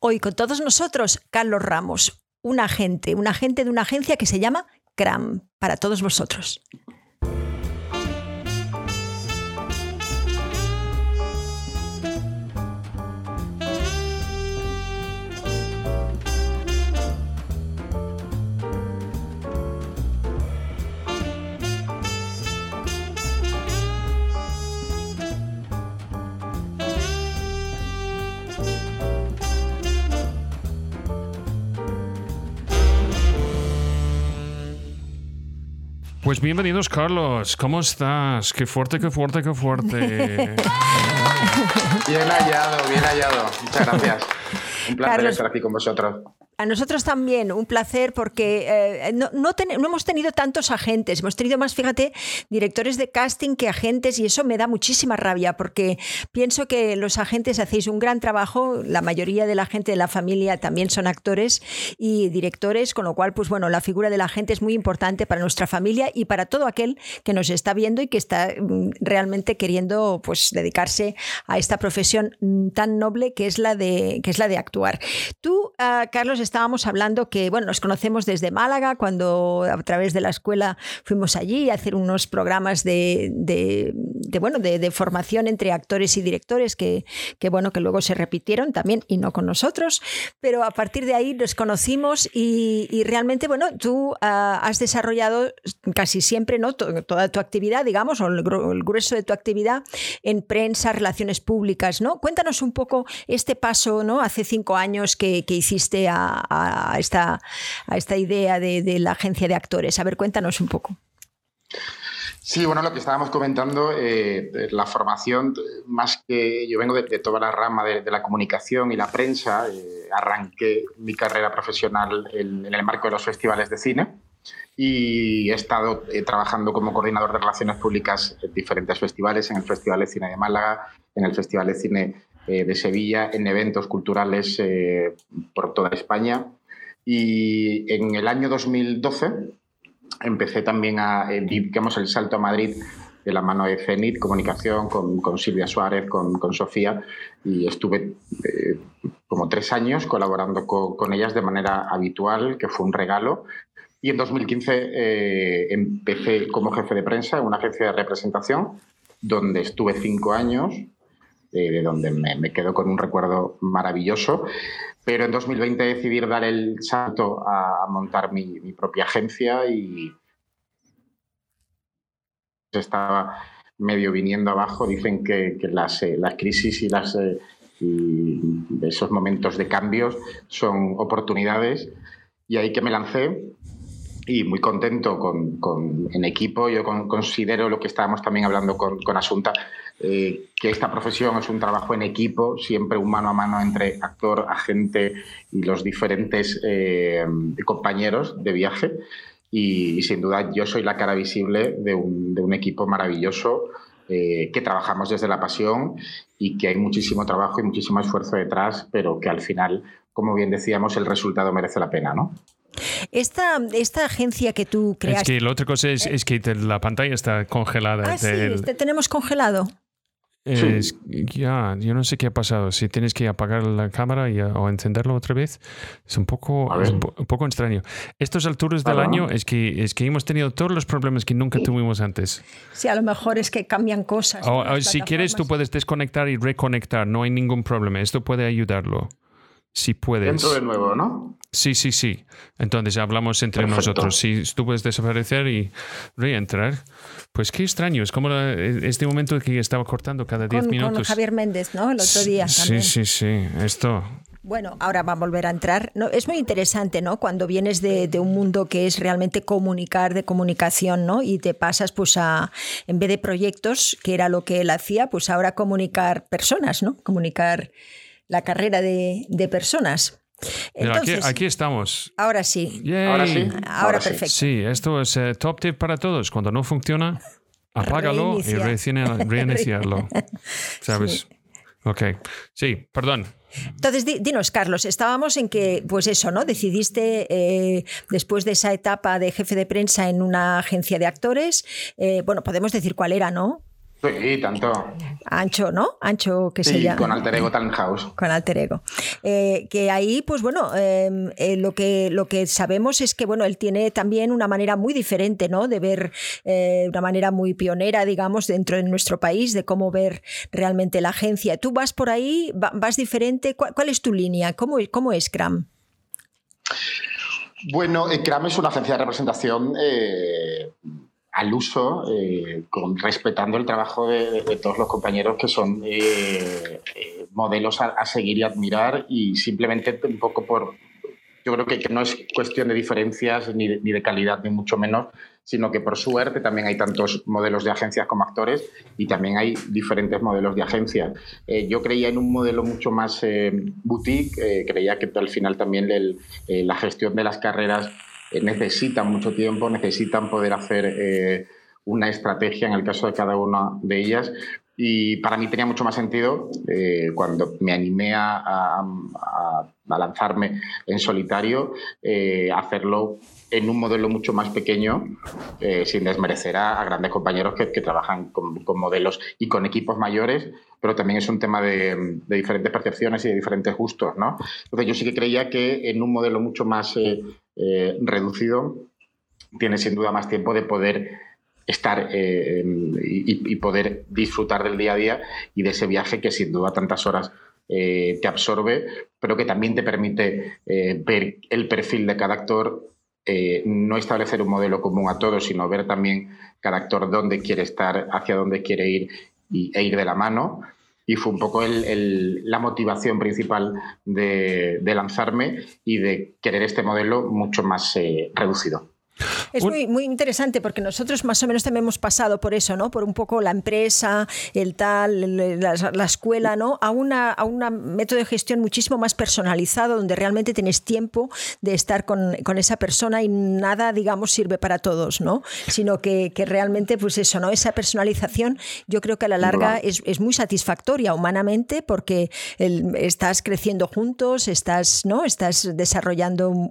Hoy con todos nosotros, Carlos Ramos, un agente, un agente de una agencia que se llama CRAM, para todos vosotros. Pues bienvenidos, Carlos. ¿Cómo estás? Qué fuerte, qué fuerte, qué fuerte. bien hallado, bien hallado. Muchas gracias. Un placer estar aquí con vosotros. A nosotros también, un placer porque eh, no, no, hemos tenido tantos agentes, hemos tenido más, fíjate, directores de casting que agentes y eso me da muchísima rabia porque pienso que los agentes hacéis un gran trabajo, la mayoría de la gente de la familia también son actores y directores, con lo cual, pues bueno, la figura del agente es muy importante para nuestra familia y para todo aquel que nos está viendo y que está mm, realmente queriendo pues dedicarse a esta profesión mm, tan noble que es la de, que es la de actuar. Tú, uh, Carlos, estábamos hablando que, bueno, nos conocemos desde Málaga, cuando a través de la escuela fuimos allí a hacer unos programas de, bueno, de, formación entre actores y directores que, que, bueno, que luego se repitieron también y no con nosotros, pero a partir de ahí nos conocimos y, realmente, bueno, tú ah, has desarrollado casi siempre, ¿no? Toda tu actividad, digamos, o el, grueso de tu actividad en prensa, relaciones públicas, ¿no? Cuéntanos un poco este paso, ¿no? Hace cinco años que, que hiciste a, a, esta, a esta idea de, la agencia de actores. A ver, cuéntanos un poco. Sí, bueno, lo que estábamos comentando, eh, la formación, más que yo vengo de, toda la rama de, la comunicación y la prensa, eh, arranqué mi carrera profesional en, el marco de los festivales de cine y he estado eh, trabajando como coordinador de relaciones públicas en diferentes festivales, en el Festival de Cine de Málaga, en el Festival de Cine eh, de Sevilla en eventos culturales eh, por toda España. Y en el año 2012 empecé también a, eh, digamos, el salto a Madrid de la mano de CENIT, comunicación, con, con Silvia Suárez, con, con, Sofía, y estuve como tres años colaborando con, ellas de manera habitual, que fue un regalo. Y en 2015 empecé como jefe de prensa en una agencia de representación, donde estuve cinco años de donde me, quedo con un recuerdo maravilloso. Pero en 2020 decidí dar el salto a, montar mi, propia agencia y estaba medio viniendo abajo. Dicen que, las, eh, las, crisis y, las, eh, esos momentos de cambios son oportunidades. Y ahí que me lancé y muy contento con, en equipo. Yo considero lo que estábamos también hablando con, con Asunta, eh, que esta profesión es un trabajo en equipo, siempre un mano a mano entre actor, agente y los diferentes eh, compañeros de viaje. Y, sin duda yo soy la cara visible de un, equipo maravilloso eh, que trabajamos desde la pasión y que hay muchísimo trabajo y muchísimo esfuerzo detrás, pero que al final, como bien decíamos, el resultado merece la pena, ¿no? Esta, esta agencia que tú creaste... Es que la otra cosa es, que la pantalla está congelada. Ah, sí, este tenemos congelado ya, yo no sé qué ha pasado. Si tienes que apagar la cámara y, o encenderlo otra vez, es un poco, un, poco extraño. Estos alturas del año es que, es que hemos tenido todos los problemas que nunca tuvimos antes. Sí, a lo mejor es que cambian cosas. si quieres, tú puedes desconectar y reconectar, no hay ningún problema. Esto puede ayudarlo. Si puedes. Dentro de nuevo, ¿no? Sí, sí, sí. Entonces hablamos entre nosotros. Si tú puedes desaparecer y reentrar, pues qué extraño. Es como este momento que estaba cortando cada 10 minutos. Con Javier Méndez, ¿no? El otro día. Sí, sí, sí. Esto. Bueno, ahora va a volver a entrar. No, es muy interesante, ¿no? Cuando vienes de, un mundo que es realmente comunicar, de comunicación, ¿no? Y te pasas, pues, a, en vez de proyectos, que era lo que él hacía, pues ahora comunicar personas, ¿no? Comunicar la carrera de, de personas aquí, estamos. Ahora sí. Ahora sí. Ahora, perfecto. Sí, esto es eh, top tip para todos. Cuando no funciona, apágalo y reiniciarlo. ¿Sabes? Ok. Sí, perdón. Entonces, dinos, Carlos, estábamos en que, pues eso, ¿no? Decidiste, eh, después de esa etapa de jefe de prensa en una agencia de actores, eh, bueno, podemos decir cuál era, ¿no? Sí, tanto. Ancho, ¿no? Ancho que se llama. Con Alter Ego House. Con Alter Ego. Eh, que ahí, pues bueno, em, eh, lo, que, lo que sabemos es que, bueno, él tiene también una manera muy diferente, ¿no? De ver, eh, una manera muy pionera, digamos, dentro de nuestro país, de cómo ver realmente la agencia. Tú vas por ahí, vas diferente. ¿Cuál, es tu línea? ¿Cómo, cómo es CRAM? Bueno, CRAM es una agencia de representación al uso, eh, con, respetando el trabajo de, todos los compañeros que son eh, eh, modelos a, seguir y admirar y simplemente un poco por... Yo creo que, no es cuestión de diferencias ni de, ni de, calidad, ni mucho menos, sino que por suerte también hay tantos modelos de agencias como actores y también hay diferentes modelos de agencias. yo creía en un modelo mucho más boutique, creía que al final también la gestión de las carreras eh, necesitan mucho tiempo, necesitan poder hacer eh, una estrategia en el caso de cada una de ellas. Y para mí tenía mucho más sentido eh, cuando me animé a, lanzarme en solitario, hacerlo en un modelo mucho más pequeño, sin desmerecer a, grandes compañeros que, trabajan con, modelos y con equipos mayores, pero también es un tema de, diferentes percepciones y de diferentes gustos. ¿no? Entonces yo sí que creía que en un modelo mucho más eh, reducido, tienes sin duda más tiempo de poder estar eh, y, poder disfrutar del día a día y de ese viaje que sin duda tantas horas eh, te absorbe, pero que también te permite ver el perfil de cada actor, no establecer un modelo común a todos, sino ver también cada actor dónde quiere estar, hacia dónde quiere ir y, e ir de la mano y fue un poco la motivación principal de, lanzarme y de querer este modelo mucho más eh, reducido. Es muy, muy interesante porque nosotros más o menos también hemos pasado por eso, ¿no? Por un poco la empresa, el tal, la, escuela, ¿no? A una, a un método de gestión muchísimo más personalizado, donde realmente tienes tiempo de estar con, con esa persona y nada, digamos, sirve para todos, ¿no? Sino que, que, realmente, pues eso, ¿no? Esa personalización yo creo que a la larga es, es muy satisfactoria humanamente porque estás creciendo juntos, estás, ¿no? Estás desarrollando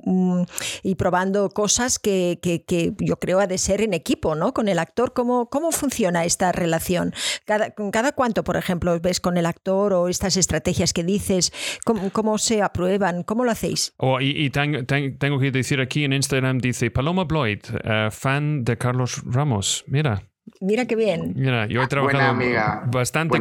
y probando cosas que, que, yo creo ha de ser en equipo, ¿no? Con el actor, ¿cómo, cómo funciona esta relación? ¿Cada, ¿Cada cuánto, por ejemplo, ves con el actor o estas estrategias que dices? ¿Cómo, se aprueban? ¿Cómo lo hacéis? Oh, y, tengo que decir aquí en Instagram, dice Paloma Bloyd, eh, fan de Carlos Ramos. Mira. Mira qué bien. Mira, yo he trabajado bastante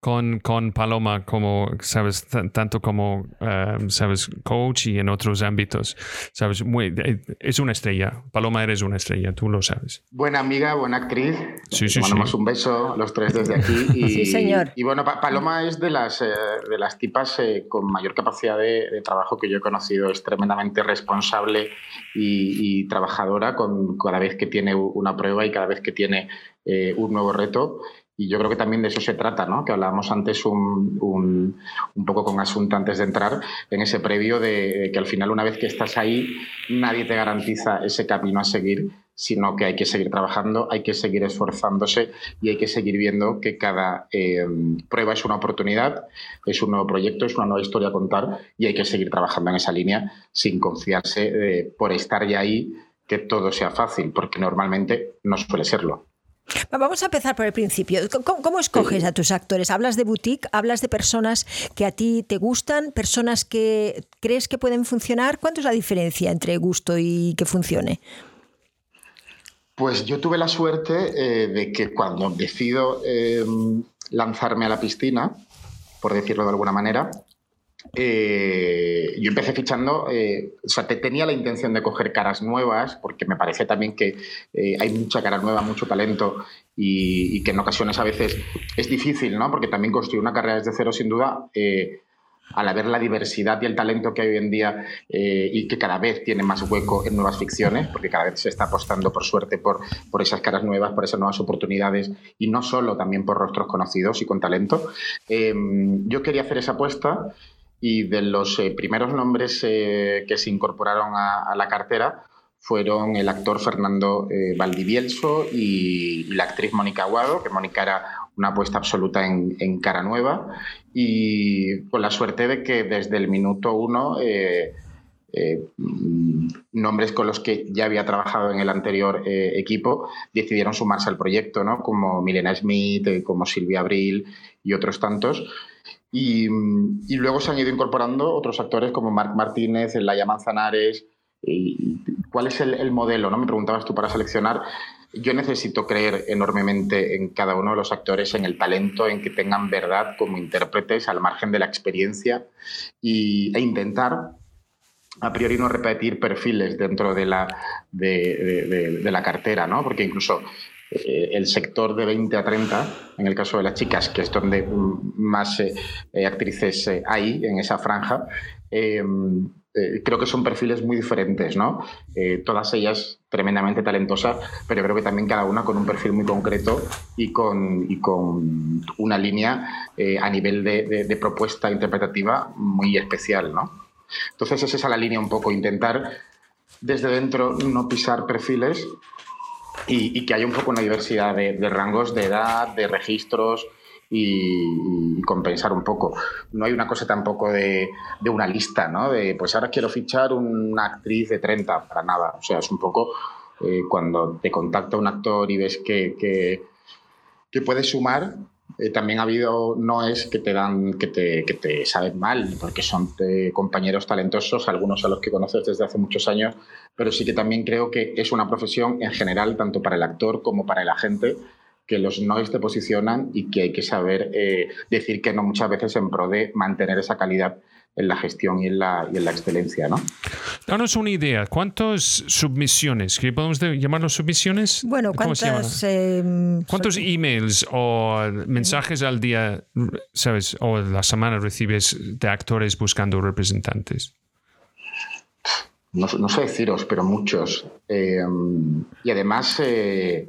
con, con, Paloma, como, sabes, tanto como, em, sabes, coach y en otros ámbitos. Sabes, muy, eh, es una estrella. Paloma eres una estrella, tú lo sabes. Buena amiga, buena actriz. Sí, sí, mandamos un beso los tres desde aquí. Y, sí, señor. Y bueno, Paloma es de las, eh, de las tipas eh, con mayor capacidad de, trabajo que yo he conocido. Es tremendamente responsable y, y trabajadora con cada vez que tiene una prueba y cada vez que tiene eh, un nuevo reto. Y yo creo que también de eso se trata, ¿no? Que hablábamos antes un, poco con Asunto antes de entrar, en ese previo de, que al final una vez que estás ahí, nadie te garantiza ese camino a seguir, sino que hay que seguir trabajando, hay que seguir esforzándose y hay que seguir viendo que cada eh, prueba es una oportunidad, es un nuevo proyecto, es una nueva historia a contar y hay que seguir trabajando en esa línea sin confiarse eh, por estar ya ahí que todo sea fácil, porque normalmente no suele serlo. Vamos a empezar por el principio. ¿Cómo, escoges a tus actores? ¿Hablas de boutique? ¿Hablas de personas que a ti te gustan? ¿Personas que crees que pueden funcionar? ¿Cuánto es la diferencia entre gusto y que funcione? Pues yo tuve la suerte eh, de que cuando decido em, lanzarme a la piscina, por decirlo de alguna manera, eh, yo empecé fichando, eh, o sea, tenía la intención de coger caras nuevas, porque me parece también que eh, hay mucha cara nueva, mucho talento y, que en ocasiones a veces es difícil, ¿no? Porque también construir una carrera desde cero, sin duda, al haber la diversidad y el talento que hay hoy en día y que cada vez tiene más hueco en nuevas ficciones, porque cada vez se está apostando, por suerte, por, por esas caras nuevas, por esas nuevas oportunidades y no solo también por rostros conocidos y con talento. yo quería hacer esa apuesta y de los eh, primeros nombres eh, que se incorporaron a, la cartera fueron el actor Fernando eh, Valdivielso y, la actriz Mónica Aguado, que Mónica era una apuesta absoluta en, cara nueva y con la suerte de que desde el minuto uno eh, nombres con los que ya había trabajado en el anterior equipo decidieron sumarse al proyecto, ¿no? como Milena Smith, como Silvia Abril y otros tantos. Y, luego se han ido incorporando otros actores como Marc Martínez, Laia Manzanares. Y, ¿Cuál es el, modelo? ¿no? Me preguntabas tú para seleccionar. Yo necesito creer enormemente en cada uno de los actores, en el talento, en que tengan verdad como intérpretes al margen de la experiencia y, e intentar a priori no repetir perfiles dentro de la, de, la cartera, ¿no? Porque incluso eh, el sector de 20 a 30, en el caso de las chicas, que es donde más eh, eh, actrices hay en esa franja, creo que son perfiles muy diferentes, ¿no? todas ellas tremendamente talentosas, pero creo que también cada una con un perfil muy concreto y con, y con una línea a nivel de, de propuesta interpretativa muy especial, ¿no? Entonces es esa la línea un poco, intentar desde dentro no pisar perfiles y, que haya un poco una diversidad de, rangos de edad, de registros y, compensar un poco. No hay una cosa tampoco de, una lista, ¿no? De pues ahora quiero fichar una actriz de 30, para nada. O sea, es un poco eh, cuando te contacta un actor y ves que, que, que puede sumar, eh, también ha habido noes que te dan, que te, que te saben mal, porque son eh, compañeros talentosos, algunos a los que conoces desde hace muchos años, pero sí que también creo que es una profesión en general, tanto para el actor como para el agente, que los noes te posicionan y que hay que saber eh, decir que no muchas veces en pro de mantener esa calidad en la gestión y en la, y en la excelencia. ¿no? Danos una idea, ¿cuántas submisiones? ¿Qué podemos llamarlos submisiones? Bueno, ¿cuántas, em, ¿cuántos emails o mensajes al día, sabes, o la semana recibes de actores buscando representantes? No, sé deciros, pero muchos. Em, y además eh,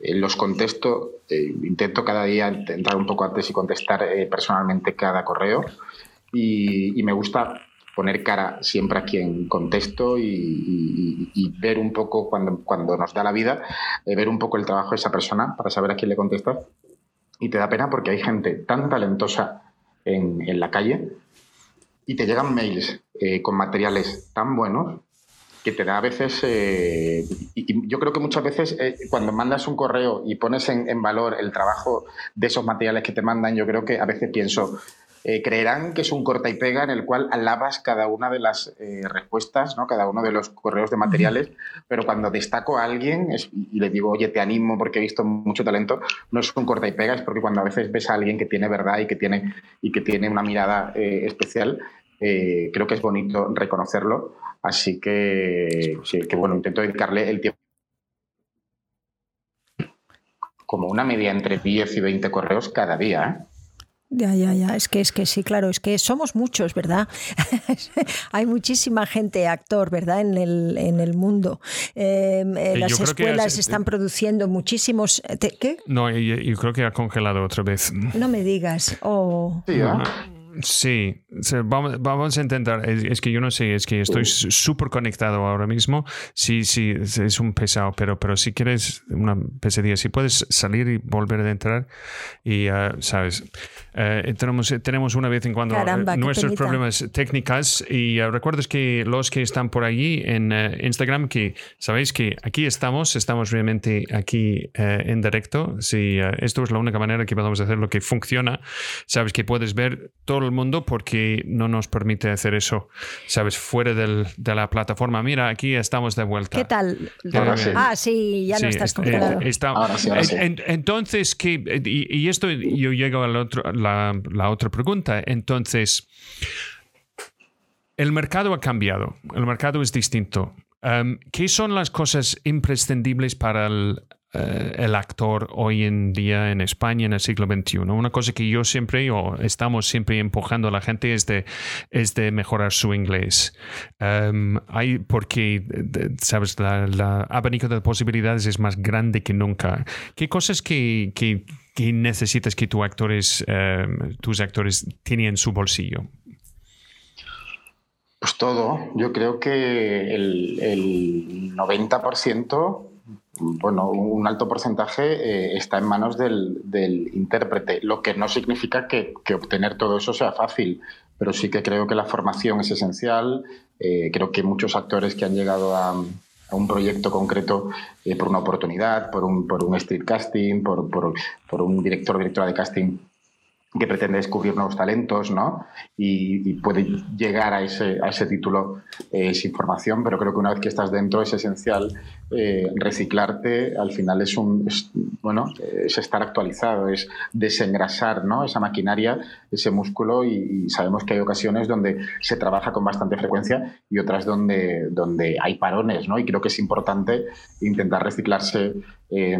los contesto, eh, intento cada día entrar un poco antes y contestar eh, personalmente cada correo y, me gusta poner cara siempre a quien contesto y, ver un poco, cuando, cuando nos da la vida, eh, ver un poco el trabajo de esa persona para saber a quién le contestas. Y te da pena porque hay gente tan talentosa en, en la calle y te llegan mails eh, con materiales tan buenos que te da a veces, eh, y, yo creo que muchas veces cuando mandas un correo y pones en, en, valor el trabajo de esos materiales que te mandan, yo creo que a veces pienso, eh, creerán que es un corta y pega en el cual alabas cada una de las eh, respuestas, ¿no? cada uno de los correos de materiales, pero cuando destaco a alguien y le digo, oye, te animo porque he visto mucho talento, no es un corta y pega, es porque cuando a veces ves a alguien que tiene verdad y que tiene, y que tiene una mirada eh, especial, creo que es bonito reconocerlo. Así que, que, bueno, intento dedicarle el tiempo como una media entre 10 y 20 correos cada día. Ya, ya, ya. Es que, es que sí, claro, es que somos muchos, ¿verdad? Hay muchísima gente actor, ¿verdad? En el, en el mundo. Em, eh, las escuelas están produciendo muchísimos. ¿Qué? No, yo, creo que ha congelado otra vez. No me digas. Oh. Sí, Sí, vamos, a intentar. Es, que yo no sé, es que estoy súper conectado ahora mismo. Sí, sí, es un pesado, pero, pero si quieres una pesadilla, si puedes salir y volver a entrar y, uh, ¿sabes? Uh, tenemos, tenemos una vez en cuando Caramba, nuestros problemas técnicos y uh, recuerdes que los que están por allí en Instagram, que sabéis que aquí estamos, estamos realmente aquí en directo. Si esto es la única manera que podemos hacer lo que funciona, sabes que puedes ver todo el mundo porque no nos permite hacer eso, ¿sabes? Fuera del, de la plataforma. Mira, aquí estamos de vuelta. ¿Qué tal? Ah, sí, ya no estás congelado. entonces, ¿qué? Y, esto yo llego a la, otro, la, la otra pregunta. Entonces, el mercado ha cambiado, el mercado es distinto. Um, ¿Qué son las cosas imprescindibles para el, eh, el actor hoy en día en España en el siglo XXI. Una cosa que yo siempre o estamos siempre empujando a la gente es de, es de mejorar su inglés. Em, hay, porque, sabes, la, abanico de posibilidades es más grande que nunca. ¿Qué cosas que, necesitas que tus actores, em, tus actores tienen en su bolsillo? Pues todo. Yo creo que el, el 90% bueno, un alto porcentaje eh, está en manos del, intérprete, lo que no significa que, obtener todo eso sea fácil. pero sí que creo que la formación es esencial. Eh, creo que muchos actores que han llegado a, un proyecto concreto eh, por una oportunidad, por un, por un street casting, por, por, por un director o directora de casting que pretende descubrir nuevos talentos, ¿no? Y, puede llegar a ese, a ese título eh, sin formación, pero creo que una vez que estás dentro es esencial eh, reciclarte. Al final es un, bueno, es estar actualizado, es desengrasar, ¿no? Esa maquinaria, ese músculo y, sabemos que hay ocasiones donde se trabaja con bastante frecuencia y otras donde, donde hay parones, ¿no? Y creo que es importante intentar reciclarse. Eh,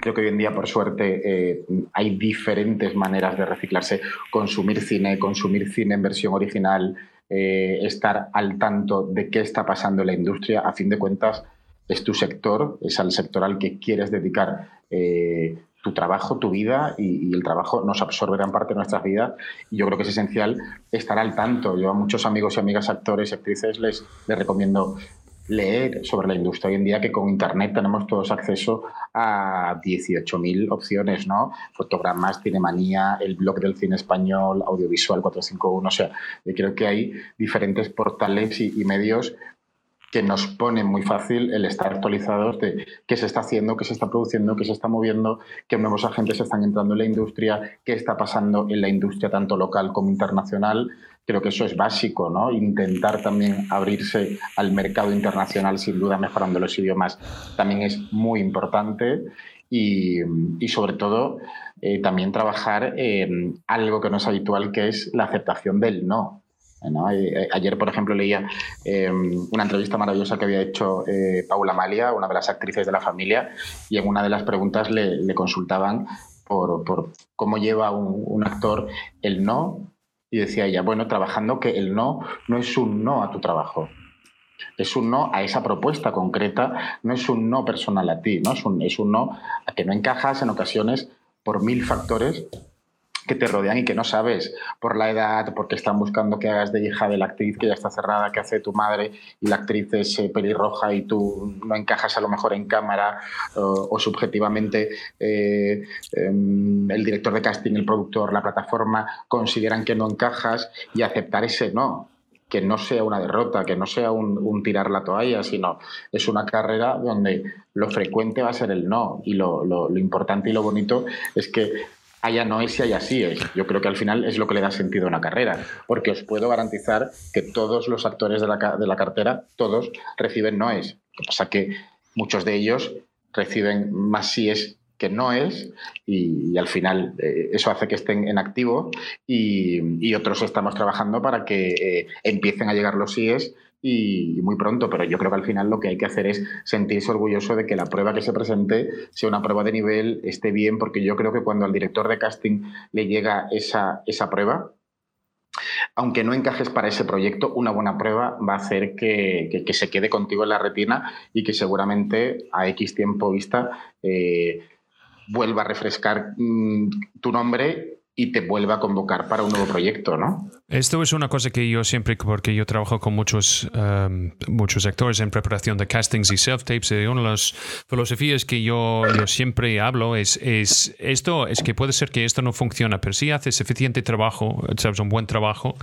Creo que hoy en día, por suerte, eh, hay diferentes maneras de reciclarse. Consumir cine, consumir cine en versión original, eh, estar al tanto de qué está pasando en la industria. A fin de cuentas, es tu sector, es al sector al que quieres dedicar eh, tu trabajo, tu vida y, el trabajo nos absorbe gran parte de nuestras vidas. Y yo creo que es esencial estar al tanto. Yo a muchos amigos y amigas, actores y actrices les, les recomiendo leer sobre la industria hoy en día que con internet tenemos todos acceso a 18.000 opciones, ¿no? Fotogramas, Cinemanía, el blog del cine español, Audiovisual 451, o sea, yo creo que hay diferentes portales y, medios que nos ponen muy fácil el estar actualizados de qué se está haciendo, qué se está produciendo, qué se está moviendo, qué nuevos agentes están entrando en la industria, qué está pasando en la industria tanto local como internacional Creo que eso es básico, ¿no? Intentar también abrirse al mercado internacional, sin duda mejorando los idiomas, también es muy importante. Y, sobre todo eh, también trabajar en algo que no es habitual, que es la aceptación del no. Eh, ayer, por ejemplo, leía em, una entrevista maravillosa que había hecho eh, Paula Malia, una de las actrices de la familia, y en una de las preguntas le, consultaban por, cómo lleva un, actor el no y decía ella, bueno, trabajando que el no no es un no a tu trabajo. Es un no a esa propuesta concreta, no es un no personal a ti, ¿no? Es un, es un no a que no encajas en ocasiones por mil factores que te rodean y que no sabes por la edad, porque están buscando que hagas de hija de la actriz que ya está cerrada, que hace tu madre y la actriz es eh, pelirroja y tú no encajas a lo mejor en cámara o, subjetivamente eh, em, el director de casting, el productor, la plataforma consideran que no encajas y aceptar ese no que no sea una derrota, que no sea un, tirar la toalla, sino es una carrera donde lo frecuente va a ser el no. Y lo, lo importante y lo bonito es que haya no es y haya sí. Yo creo que al final es lo que le da sentido a una carrera, porque os puedo garantizar que todos los actores de la, de la cartera, todos reciben no es. Lo que pasa que muchos de ellos reciben más sí es que no es y, al final eh, eso hace que estén en activo y, otros estamos trabajando para que eh, empiecen a llegar los síes y muy pronto, pero yo creo que al final lo que hay que hacer es sentirse orgulloso de que la prueba que se presente sea una prueba de nivel, esté bien, porque yo creo que cuando al director de casting le llega esa, esa prueba, aunque no encajes para ese proyecto, una buena prueba va a hacer que, se quede contigo en la retina y que seguramente a X tiempo vista eh, vuelva a refrescar mm, tu nombre y te vuelva a convocar para un nuevo proyecto, ¿no? Esto es una cosa que yo siempre, porque yo trabajo con muchos, um, muchos actores en preparación de castings y self-tapes, y una de las filosofías que yo, yo siempre hablo es, es esto, es que puede ser que esto no funciona, pero si haces suficiente trabajo, sabes, un buen trabajo,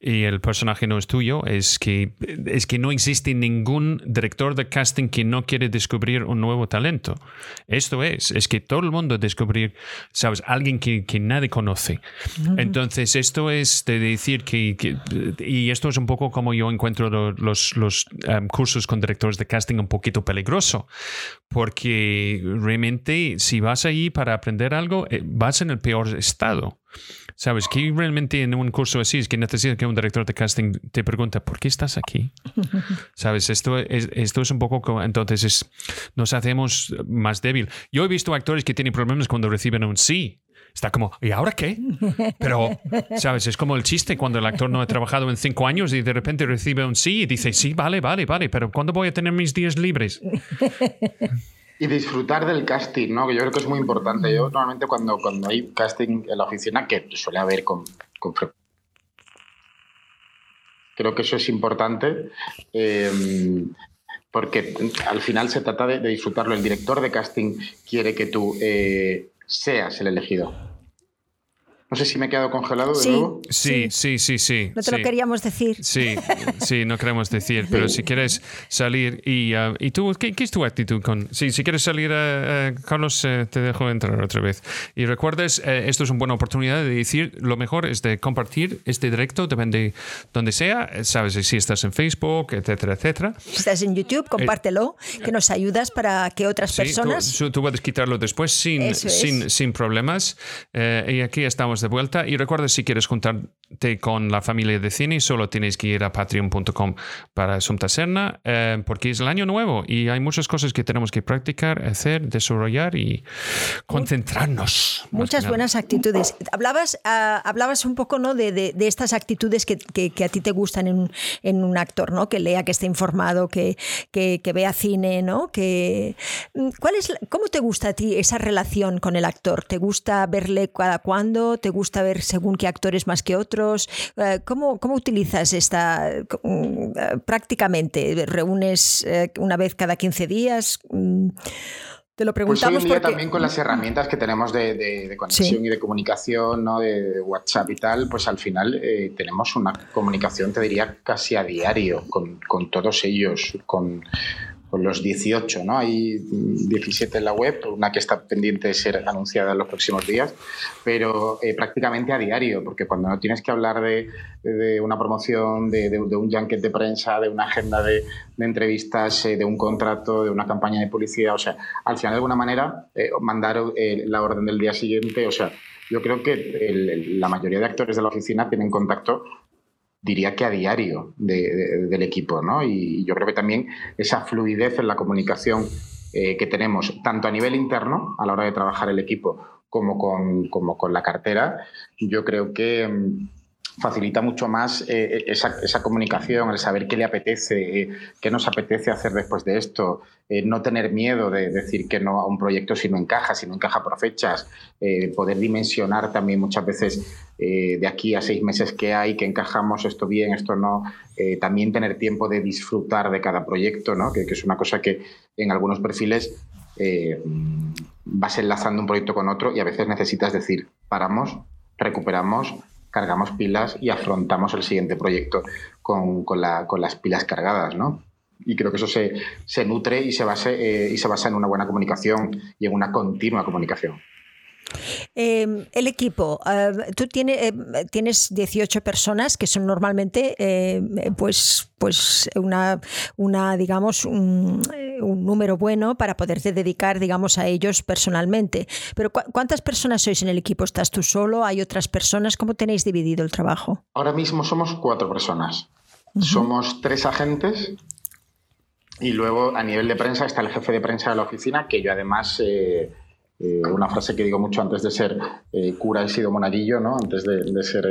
y el personaje no es tuyo, es que, es que no existe ningún director de casting que no quiere descubrir un nuevo talento. Esto es, es que todo el mundo descubrir, sabes, alguien que, que nadie conoce. Entonces, esto es de decir, que, y esto es un poco como yo encuentro los, los em, cursos con directores de casting un poquito peligroso, porque realmente si vas ahí para aprender algo, eh, vas en el peor estado. Sabes que realmente en un curso así es que necesitas que un director de casting te pregunte ¿por qué estás aquí? Sabes, esto es, esto es un poco como, entonces es, nos hacemos más débil. Yo he visto actores que tienen problemas cuando reciben un sí está como, ¿y ahora qué? Pero, ¿sabes? Es como el chiste cuando el actor no ha trabajado en cinco años y de repente recibe un sí y dice, sí, vale, vale, vale, pero ¿cuándo voy a tener mis días libres? Y disfrutar del casting, ¿no? Que yo creo que es muy importante. Yo normalmente cuando, cuando hay casting en la oficina, que suele haber con, con creo que eso es importante. Eh, porque al final se trata de, disfrutarlo. El director de casting quiere que tú eh, seas el elegido. No sé si me he quedado congelado de sí, nuevo. Sí, sí, sí, sí. No te lo queríamos decir. Sí, sí, no queremos decir, pero si quieres salir y, uh, y tú, ¿qué, es tu actitud con? Sí, si quieres salir, uh, uh, Carlos, te dejo entrar otra vez. Y recuerdes, esto es una buena oportunidad de decir, lo mejor es de compartir este directo, depende donde sea, sabes si estás en Facebook, etcétera, etcétera. Si estás en YouTube, compártelo, que nos ayudas para que otras personas... Tú, tú, puedes quitarlo después sin, sin, sin problemas. y aquí estamos de vuelta. Y recuerda, si quieres juntarte con la familia de cine, solo tienes que ir a patreon.com para Sumta Serna, eh, porque es el año nuevo y hay muchas cosas que tenemos que practicar, hacer, desarrollar y concentrarnos. Muchas buenas actitudes. Hablabas, ah, hablabas un poco ¿no? de, de, estas actitudes que, que, a ti te gustan en un, en un, actor, ¿no? que lea, que esté informado, que, que, vea cine. ¿no? Que, ¿cuál es, ¿Cómo te gusta a ti esa relación con el actor? ¿Te gusta verle cada cuándo? ¿Te gusta ver según qué actores más que otros? Eh, ¿Cómo, cómo utilizas esta mm, eh, prácticamente? ¿Reúnes eh, una vez cada 15 días? Mm, te lo preguntamos pues hoy también con las herramientas que tenemos de, conexión y de comunicación, ¿no? de WhatsApp y tal, pues al final tenemos una comunicación, te diría, casi a diario con, con todos ellos, con, con los 18, ¿no? Hay 17 en la web, una que está pendiente de ser anunciada en los próximos días, pero eh, prácticamente a diario, porque cuando no tienes que hablar de, una promoción, de, un junket de prensa, de una agenda de, entrevistas, eh, de un contrato, de una campaña de publicidad, o sea, al final de alguna manera eh, mandar la orden del día siguiente, o sea, yo creo que la mayoría de actores de la oficina tienen contacto diría que a diario del equipo, ¿no? Y yo creo que también esa fluidez en la comunicación eh, que tenemos, tanto a nivel interno, a la hora de trabajar el equipo, como con, como con la cartera, yo creo que mm, facilita mucho más eh, esa, esa, comunicación, el saber qué le apetece, eh, qué nos apetece hacer después de esto, eh, no tener miedo de decir que no a un proyecto si no encaja, si no encaja por fechas, poder dimensionar también muchas veces de aquí a seis meses que hay, que encajamos esto bien, esto no, también tener tiempo de disfrutar de cada proyecto, ¿no? que es una cosa que en algunos perfiles vas enlazando un proyecto con otro y a veces necesitas decir, paramos, recuperamos, cargamos pilas y afrontamos el siguiente proyecto con, con, la, con las pilas cargadas, ¿no? Y creo que eso se, se nutre y se, base, eh, y se basa en una buena comunicación y en una continua comunicación. Em, el equipo, eh, tú tienes, eh, tienes 18 personas que son normalmente em, pues, pues una, una digamos, un, número bueno para poderte dedicar, digamos, a ellos personalmente. Pero ¿cuántas personas sois en el equipo? ¿Estás tú solo? ¿Hay otras personas? ¿Cómo tenéis dividido el trabajo? Ahora mismo somos cuatro personas. Somos tres agentes y luego a nivel de prensa está el jefe de prensa de la oficina, que yo además... Eh, eh, una frase que digo mucho antes de ser eh, cura he sido monaguillo, ¿no? antes de, ser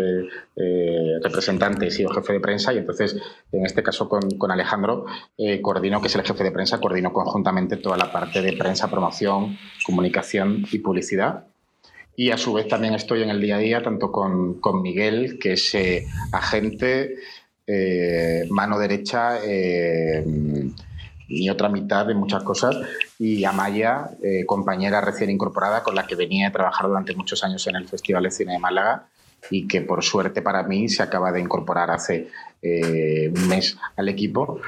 eh, representante he sido jefe de prensa y entonces en este caso con, con Alejandro coordino, que es el jefe de prensa, coordino conjuntamente toda la parte de prensa, promoción, comunicación y publicidad. Y a su vez también estoy en el día a día tanto con, con Miguel, que es agente, mano derecha y otra mitad de muchas cosas, y Amaya, eh, compañera recién incorporada con la que venía a trabajar durante muchos años en el Festival de Cine de Málaga y que por suerte para mí se acaba de incorporar hace eh, un mes al equipo,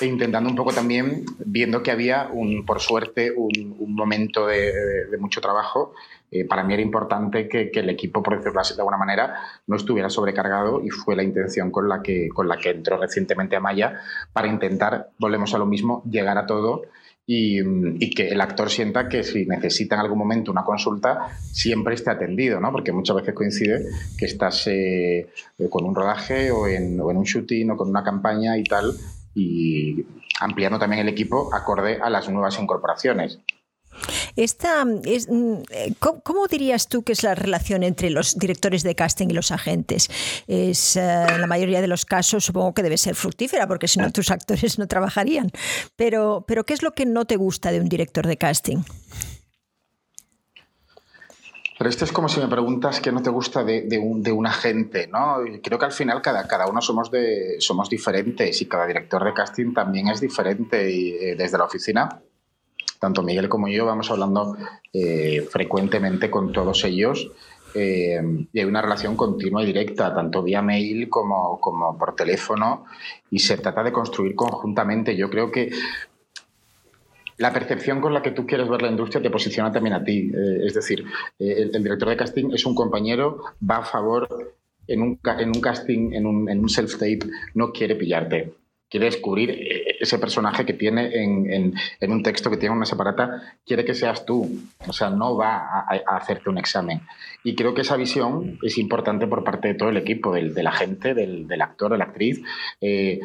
e intentando un poco también, viendo que había, un, por suerte, un, momento de, de, mucho trabajo eh, para mí era importante que, el equipo, por decirlo así de alguna manera, no estuviera sobrecargado y fue la intención con la que, con la que entró recientemente a Maya para intentar, volvemos a lo mismo, llegar a todo y, que el actor sienta que si necesita en algún momento una consulta, siempre esté atendido, ¿no? Porque muchas veces coincide que estás eh, con un rodaje o en, o en un shooting o con una campaña y tal, y ampliando también el equipo acorde a las nuevas incorporaciones. Esta, es, mm, eh, ¿cómo, dirías tú que es la relación entre los directores de casting y los agentes? Es, eh, en la mayoría de los casos supongo que debe ser fructífera, porque si no tus actores no trabajarían. Pero, pero ¿qué es lo que no te gusta de un director de casting? Pero esto es como si me preguntas qué no te gusta de, un, de, un, agente, ¿no? Creo que al final cada, cada uno somos, de, somos diferentes y cada director de casting también es diferente y eh, desde la oficina tanto Miguel como yo vamos hablando eh, frecuentemente con todos ellos eh, y hay una relación continua y directa, tanto vía mail como, como por teléfono, y se trata de construir conjuntamente. Yo creo que la percepción con la que tú quieres ver la industria te posiciona también a ti. Eh, es decir, el, director de casting es un compañero, va a favor en un, casting, en un, self-tape, no quiere pillarte quiere descubrir ese personaje que tiene en, un texto que tiene una separata, quiere que seas tú. O sea, no va a, hacerte un examen. Y creo que esa visión es importante por parte de todo el equipo, del, de la gente, del, actor, de la actriz. Eh,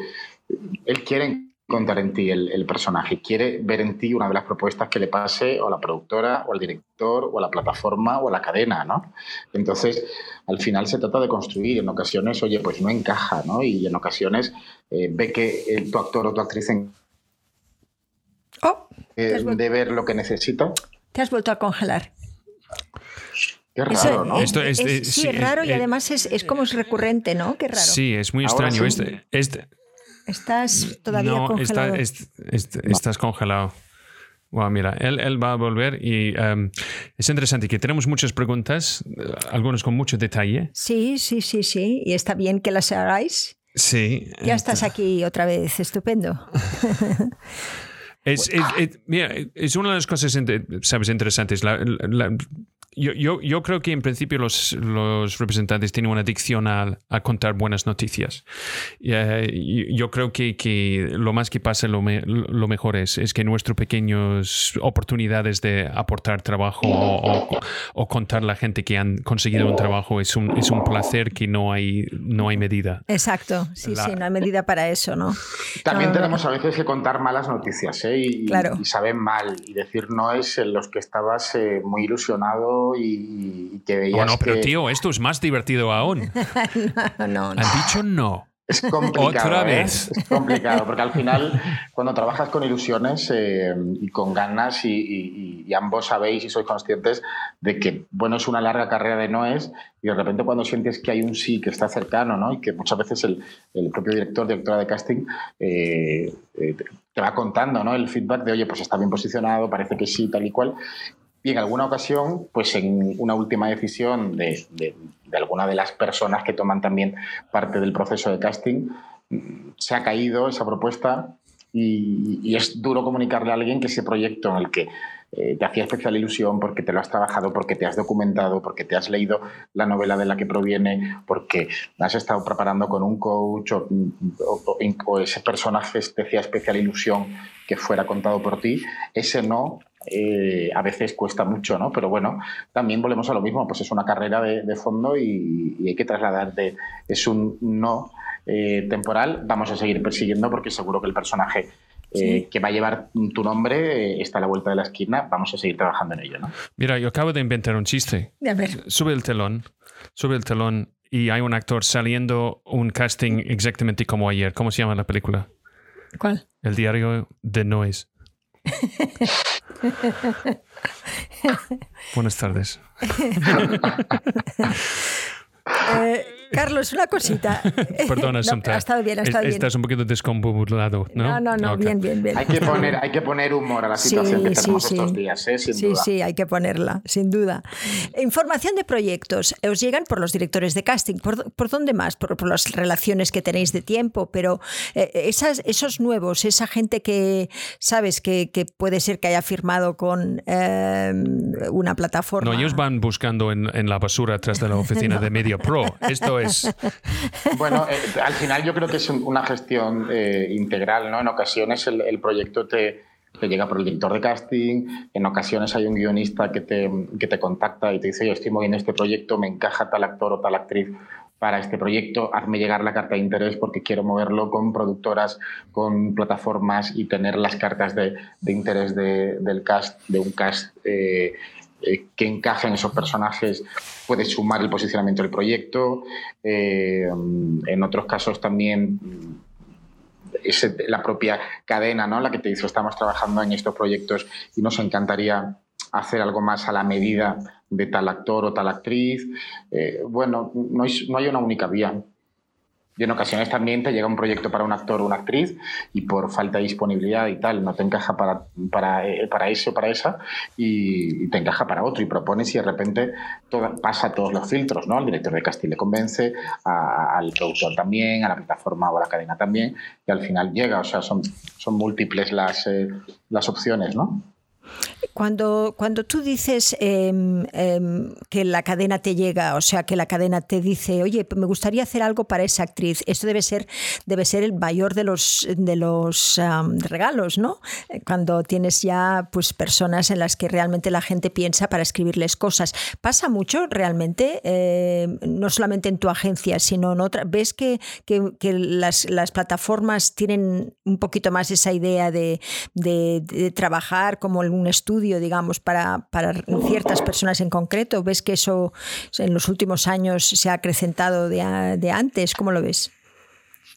él quiere contar en ti el, personaje. Quiere ver en ti una de las propuestas que le pase o a la productora, o al director, o a la plataforma, o a la cadena, ¿no? Entonces, al final se trata de construir. En ocasiones, oye, pues no encaja, ¿no? Y en ocasiones eh, ve que tu actor o tu actriz en... oh, eh, de ver lo que necesita. Te has vuelto a congelar. Qué raro, ¿no? Esto es, sí, es raro y además es, como es recurrente, ¿no? Qué raro. Sí, es muy extraño. Este, este, ¿Estás todavía congelado? No, estás congelado. Bueno, mira, él, va a volver y em, es interesante que tenemos muchas preguntas, algunas con mucho detalle. Sí, sí, sí, sí. Y está bien que las hagáis. Sí. Ya estás aquí otra vez, estupendo. es, mira, es una de las cosas sabes, interesantes. la, yo, yo, yo, creo que en principio los, los representantes tienen una adicción a, a contar buenas noticias. Eh, yo creo que, que, lo más que pasa, lo, lo mejor es, es que nuestras pequeñas oportunidades de aportar trabajo o, o, contar a la gente que han conseguido un trabajo es un, es un placer que no hay, no hay medida. Exacto, sí, sí, no hay medida para eso, ¿no? También tenemos a veces que contar malas noticias ¿eh? y, y, saben mal y decir no es en los que estabas eh, muy ilusionado y, que veías. Bueno, pero tío, esto es más divertido aún. no, no, Han dicho no. Es complicado. Otra ¿eh? vez. Es complicado, porque al final, cuando trabajas con ilusiones eh, y con ganas, y, ambos sabéis y sois conscientes de que, bueno, es una larga carrera de noes, y de repente cuando sientes que hay un sí que está cercano, ¿no? Y que muchas veces el, propio director, directora de casting, eh, te va contando, ¿no? El feedback de, oye, pues está bien posicionado, parece que sí, tal y cual. Y en alguna ocasión, pues en una última decisión de, alguna de las personas que toman también parte del proceso de casting, se ha caído esa propuesta y, es duro comunicarle a alguien que ese proyecto en el que eh, te hacía especial ilusión porque te lo has trabajado, porque te has documentado, porque te has leído la novela de la que proviene, porque has estado preparando con un coach o, ese personaje te hacía especial ilusión que fuera contado por ti, ese no eh, a veces cuesta mucho, ¿no? Pero bueno, también volvemos a lo mismo, pues es una carrera de, fondo y, hay que trasladar de, es un no eh, temporal, vamos a seguir persiguiendo porque seguro que el personaje eh, que va a llevar tu nombre está a la vuelta de la esquina, vamos a seguir trabajando en ello, ¿no? Mira, yo acabo de inventar un chiste. A ver. Sube el telón, sube el telón y hay un actor saliendo un casting exactamente como ayer. ¿Cómo se llama la película? ¿Cuál? El diario de Noise. Buenas tardes. eh, Carlos, una cosita. Perdona, no, Ha estado bien, ha estado bien. Estás un poquito descombobulado, ¿no? No, no, no bien, bien, bien. Hay que poner, hay que poner humor a la situación que tenemos estos días, ¿eh? sin sí, duda. Sí, hay que ponerla, sin duda. Información de proyectos. Os llegan por los directores de casting. ¿Por, por dónde más? Por, por, las relaciones que tenéis de tiempo, pero eh, esas, esos nuevos, esa gente que sabes que, que puede ser que haya firmado con eh, una plataforma. No, ellos van buscando en, en, la basura atrás de la oficina de Media Pro. Esto es Bueno, eh, al final yo creo que es una gestión eh, integral, ¿no? En ocasiones el, proyecto te, llega por el director de casting, en ocasiones hay un guionista que te, que te contacta y te dice, yo estoy moviendo este proyecto, me encaja tal actor o tal actriz para este proyecto, hazme llegar la carta de interés porque quiero moverlo con productoras, con plataformas y tener las cartas de, interés del cast, de un cast eh, eh, que encajen esos personajes puede sumar el posicionamiento del proyecto. Eh, en otros casos también es la propia cadena ¿no? la que te dice estamos trabajando en estos proyectos y nos encantaría hacer algo más a la medida de tal actor o tal actriz. Eh, bueno, no hay, una única vía. Y en ocasiones también te llega un proyecto para un actor o una actriz y por falta de disponibilidad y tal no te encaja para, para, eh, para ese o para esa y, te encaja para otro y propones y de repente pasa todos los filtros, ¿no? Al director de casting le convence, al productor también, a la plataforma o a la cadena también y al final llega, o sea, son, son múltiples las, eh, las opciones, ¿no? Cuando, cuando tú dices em, em, que la cadena te llega, o sea, que la cadena te dice, oye, me gustaría hacer algo para esa actriz, esto debe ser, debe ser el mayor de los, de los regalos, ¿no? Cuando tienes ya pues, personas en las que realmente la gente piensa para escribirles cosas. ¿Pasa mucho realmente? Em, no solamente en tu agencia, sino en otra. ¿Ves que, que, las, las, plataformas tienen un poquito más esa idea de, de, de trabajar como en un estudio? digamos, para, ciertas personas en concreto? ¿Ves que eso en los últimos años se ha acrecentado de, antes? ¿Cómo lo ves?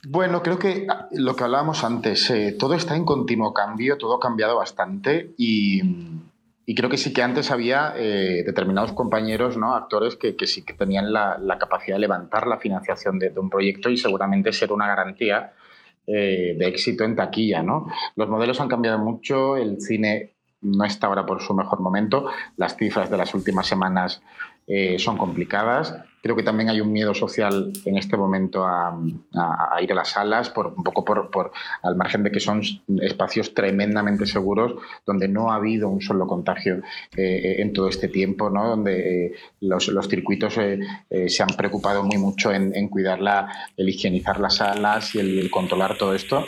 Bueno, creo que lo que hablábamos antes, eh, todo está en continuo cambio, todo ha cambiado bastante y, creo que sí que antes había eh, determinados compañeros, ¿no? actores, que, sí que tenían la, capacidad de levantar la financiación de, de, un proyecto y seguramente ser una garantía eh, de éxito en taquilla. ¿no? Los modelos han cambiado mucho, el cine no está ahora por su mejor momento. Las cifras de las últimas semanas eh, son complicadas. Creo que también hay un miedo social en este momento a, ir a las salas, por, un poco por, al margen de que son espacios tremendamente seguros, donde no ha habido un solo contagio eh, en todo este tiempo, ¿no? donde eh, los, circuitos se han preocupado muy mucho en, cuidar el higienizar las salas y el controlar todo esto.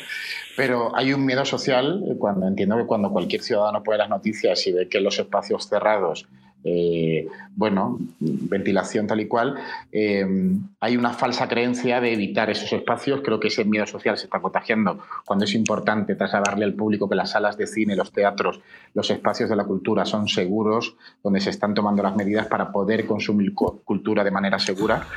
Pero hay un miedo social, cuando entiendo que cuando cualquier ciudadano puede las noticias y ve que los espacios cerrados eh, bueno, ventilación tal y cual, eh, hay una falsa creencia de evitar esos espacios. Creo que ese miedo social se está contagiando cuando es importante trasladarle al público que las salas de cine, los teatros, los espacios de la cultura son seguros, donde se están tomando las medidas para poder consumir cultura de manera segura.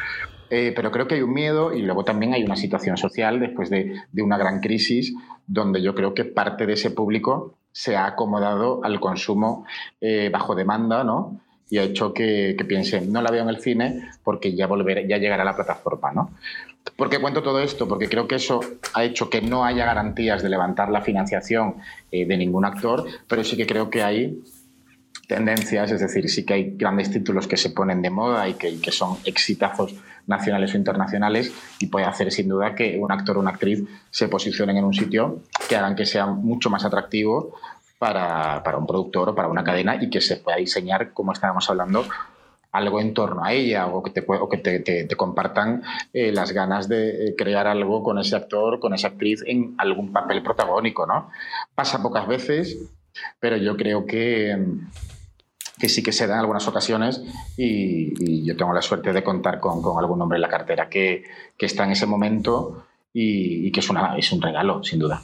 Eh, pero creo que hay un miedo y luego también hay una situación social después de, de una gran crisis donde yo creo que parte de ese público se ha acomodado al consumo eh, bajo demanda, ¿no? Y ha hecho que, piensen, no la veo en el cine porque ya, volver, ya llegará a la plataforma, ¿no? ¿Por qué cuento todo esto? Porque creo que eso ha hecho que no haya garantías de levantar la financiación eh, de ningún actor, pero sí que creo que hay tendencias, es decir, sí que hay grandes títulos que se ponen de moda y que, que son exitazos nacionales o internacionales y puede hacer sin duda que un actor o una actriz se posicionen en un sitio que hagan que sea mucho más atractivo para, para un productor o para una cadena y que se pueda diseñar, como estábamos hablando, algo en torno a ella o que te, que te, compartan eh, las ganas de eh, crear algo con ese actor, con esa actriz en algún papel protagónico, ¿no? Pasa pocas veces, pero yo creo que, que sí que se da en algunas ocasiones y, yo tengo la suerte de contar con, algún hombre en la cartera que, está en ese momento y, que es, una, es un regalo, sin duda.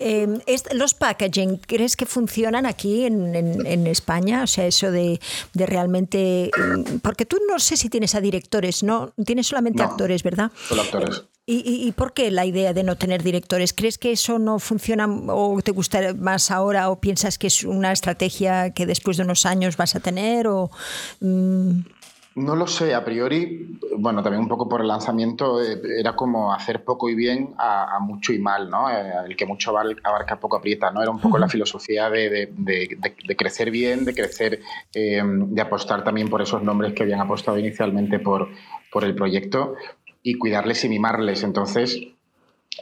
Em, los packaging, ¿crees que funcionan aquí en, España? O sea, eso de, realmente... Mm, porque tú no sé si tienes a directores, ¿no? Tienes solamente actores, ¿verdad? Solo actores. ¿Y, por qué la idea de no tener directores? ¿Crees que eso no funciona o te gusta más ahora o piensas que es una estrategia que después de unos años vas a tener? O, mm? No lo sé, a priori, bueno, también un poco por el lanzamiento, eh, era como hacer poco y bien a, mucho y mal, ¿no? Eh, el que mucho abarca poco aprieta, ¿no? Era un poco la filosofía de, crecer bien, de crecer, eh, de apostar también por esos nombres que habían apostado inicialmente por, por el proyecto y cuidarles y mimarles. Entonces,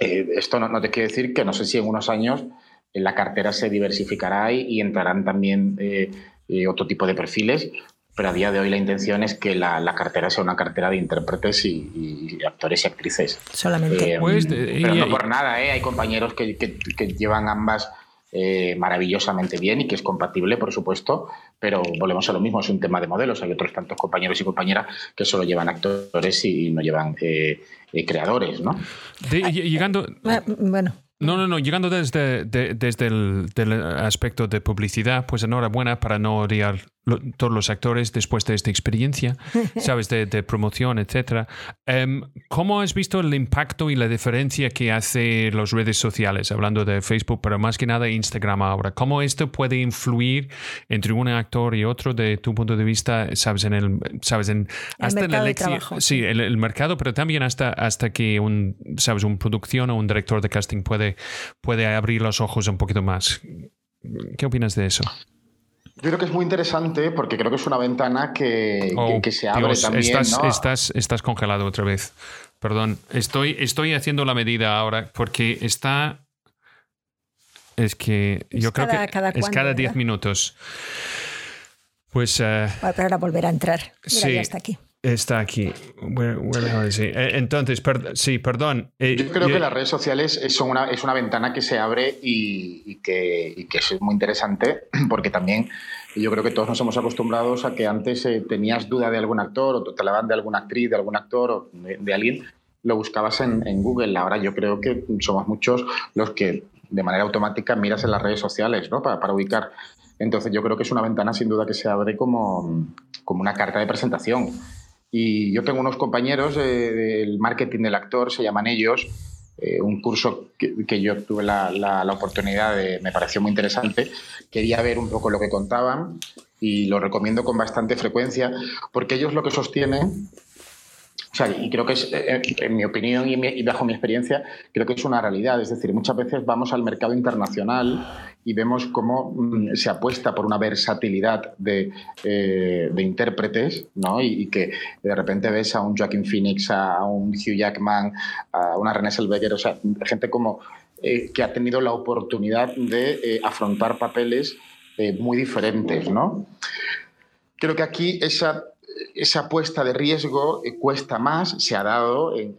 eh, esto no, te quiere decir que no sé si en unos años la cartera se diversificará y, entrarán también eh, eh, otro tipo de perfiles, pero a día de hoy la intención es que la, cartera sea una cartera de intérpretes y, actores y actrices. Solamente. Pues, pero no por nada, hay compañeros que, que llevan ambas eh, maravillosamente bien y que es compatible, por supuesto, pero volvemos a lo mismo, es un tema de modelos. Hay otros tantos compañeros y compañeras que solo llevan actores y no llevan eh, eh, creadores, ¿no? llegando... Ah, bueno. No, no, no. Llegando desde, desde el del aspecto de publicidad, pues enhorabuena para no odiar todos los actores después de esta experiencia, sabes, de, promoción, etcétera. Em, ¿Cómo has visto el impacto y la diferencia que hace las redes sociales, hablando de Facebook, pero más que nada Instagram ahora? ¿Cómo esto puede influir entre un actor y otro de tu punto de vista, sabes, en el, sabes, en hasta el mercado sí, el, mercado, pero también hasta, hasta que un, sabes, un producción o un director de casting puede, puede abrir los ojos un poquito más. ¿Qué opinas de eso? Yo creo que es muy interesante porque creo que es una ventana que, oh, se abre también. Estás, estás, estás, congelado otra vez. Perdón. Estoy, estoy haciendo la medida ahora porque está. Es que yo creo que es cada 10 minutos. Pues. Uh, pero ahora volver a entrar. Mira, ya está aquí. Está aquí. Eh, entonces, sí, perdón. Eh, yo creo que las redes sociales son una, es una ventana que se abre y, que, es muy interesante porque también yo creo que todos nos hemos acostumbrado a que antes eh, tenías duda de algún actor o te hablaban de alguna actriz, de algún actor o de, alguien, lo buscabas en, Google. Ahora yo creo que somos muchos los que de manera automática miras en las redes sociales ¿no? para, para ubicar. Entonces yo creo que es una ventana sin duda que se abre como, como una carta de presentación. Y yo tengo unos compañeros del marketing del actor, se llaman ellos, eh, un curso que, yo tuve la, la, oportunidad de, me pareció muy interesante, quería ver un poco lo que contaban y lo recomiendo con bastante frecuencia, porque ellos lo que sostienen o sea, y creo que es, eh, en mi opinión y, bajo mi experiencia, creo que es una realidad. Es decir, muchas veces vamos al mercado internacional y vemos cómo mm, se apuesta por una versatilidad de, eh, intérpretes, ¿no? Y, que de repente ves a un Joaquin Phoenix, a un Hugh Jackman, a una René Zellweger, o sea, gente como eh, que ha tenido la oportunidad de afrontar papeles muy diferentes, ¿no? Creo que aquí esa esa apuesta de riesgo eh, cuesta más, se ha dado en,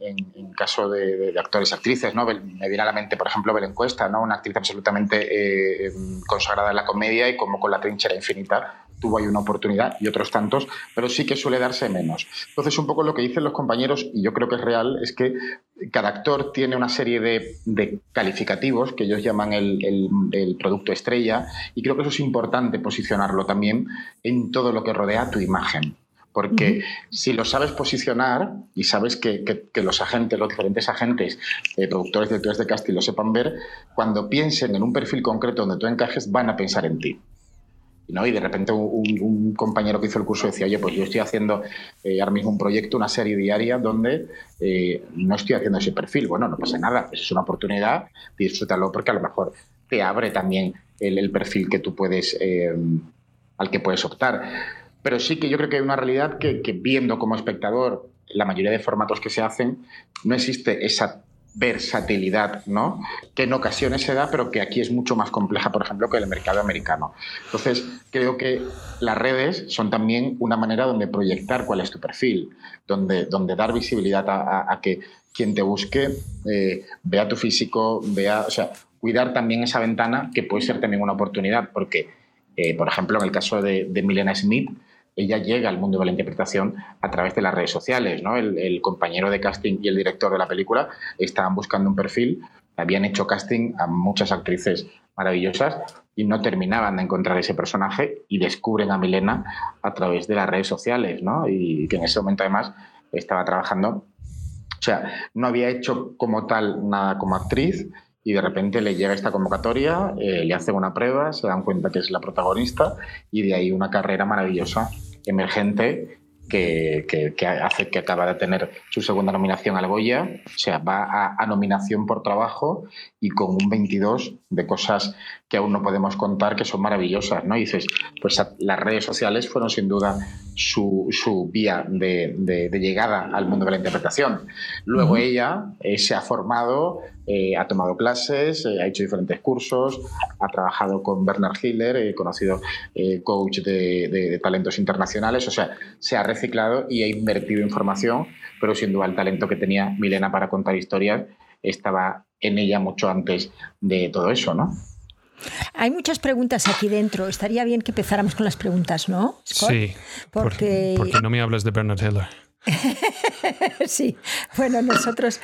caso de, actores y actrices, ¿no? Me viene a la mente, por ejemplo, Belén Cuesta, ¿no? Una actriz absolutamente eh, consagrada en la comedia y como con la trinchera infinita tuvo ahí una oportunidad y otros tantos, pero sí que suele darse menos. Entonces, un poco lo que dicen los compañeros, y yo creo que es real, es que cada actor tiene una serie de, calificativos que ellos llaman el, producto estrella, y creo que eso es importante posicionarlo también en todo lo que rodea tu imagen. Porque si lo sabes posicionar y sabes que, los agentes, los diferentes agentes, eh, productores, directores de casting lo sepan ver, cuando piensen en un perfil concreto donde tú encajes, van a pensar en ti. ¿no? Y de repente un, compañero que hizo el curso decía, oye, pues yo estoy haciendo eh, ahora mismo un proyecto, una serie diaria donde eh, no estoy haciendo ese perfil. Bueno, no pasa nada, es una oportunidad, disfrútalo porque a lo mejor te abre también el, perfil que tú puedes, al que puedes optar. Pero sí que yo creo que hay una realidad que, viendo como espectador la mayoría de formatos que se hacen, no existe esa versatilidad, ¿no? Que en ocasiones se da, pero que aquí es mucho más compleja, por ejemplo, que el mercado americano. Entonces, creo que las redes son también una manera donde proyectar cuál es tu perfil, donde, donde dar visibilidad a, que quien te busque eh, vea tu físico, vea, o sea, cuidar también esa ventana que puede ser también una oportunidad, porque, eh, por ejemplo, en el caso de, de Milena Smith, ella llega al mundo de la interpretación a través de las redes sociales. ¿no? El, compañero de casting y el director de la película estaban buscando un perfil, habían hecho casting a muchas actrices maravillosas y no terminaban de encontrar ese personaje y descubren a Milena a través de las redes sociales, ¿no? Y que en ese momento además estaba trabajando, o sea, no había hecho como tal nada como actriz y de repente le llega esta convocatoria, eh, le hacen una prueba, se dan cuenta que es la protagonista y de ahí una carrera maravillosa emergente que, hace que acaba de tener su segunda nominación al Goya, o sea, va a, nominación por trabajo y con un 22 de cosas que aún no podemos contar que son maravillosas, ¿no? Y dices, pues las redes sociales fueron sin duda su, vía de, llegada al mundo de la interpretación. Luego ella eh, se ha formado, eh, ha tomado clases, eh, ha hecho diferentes cursos, ha trabajado con Bernard Hiller, he conocido coach de, talentos internacionales, o sea, se ha reciclado y ha invertido en formación, pero sin duda el talento que tenía Milena para contar historias estaba en ella mucho antes de todo eso, ¿no? Hay muchas preguntas aquí dentro. Estaría bien que empezáramos con las preguntas, ¿no? Sí. Porque... porque no me hablas de Bernard Hiller. sí, bueno, nosotros.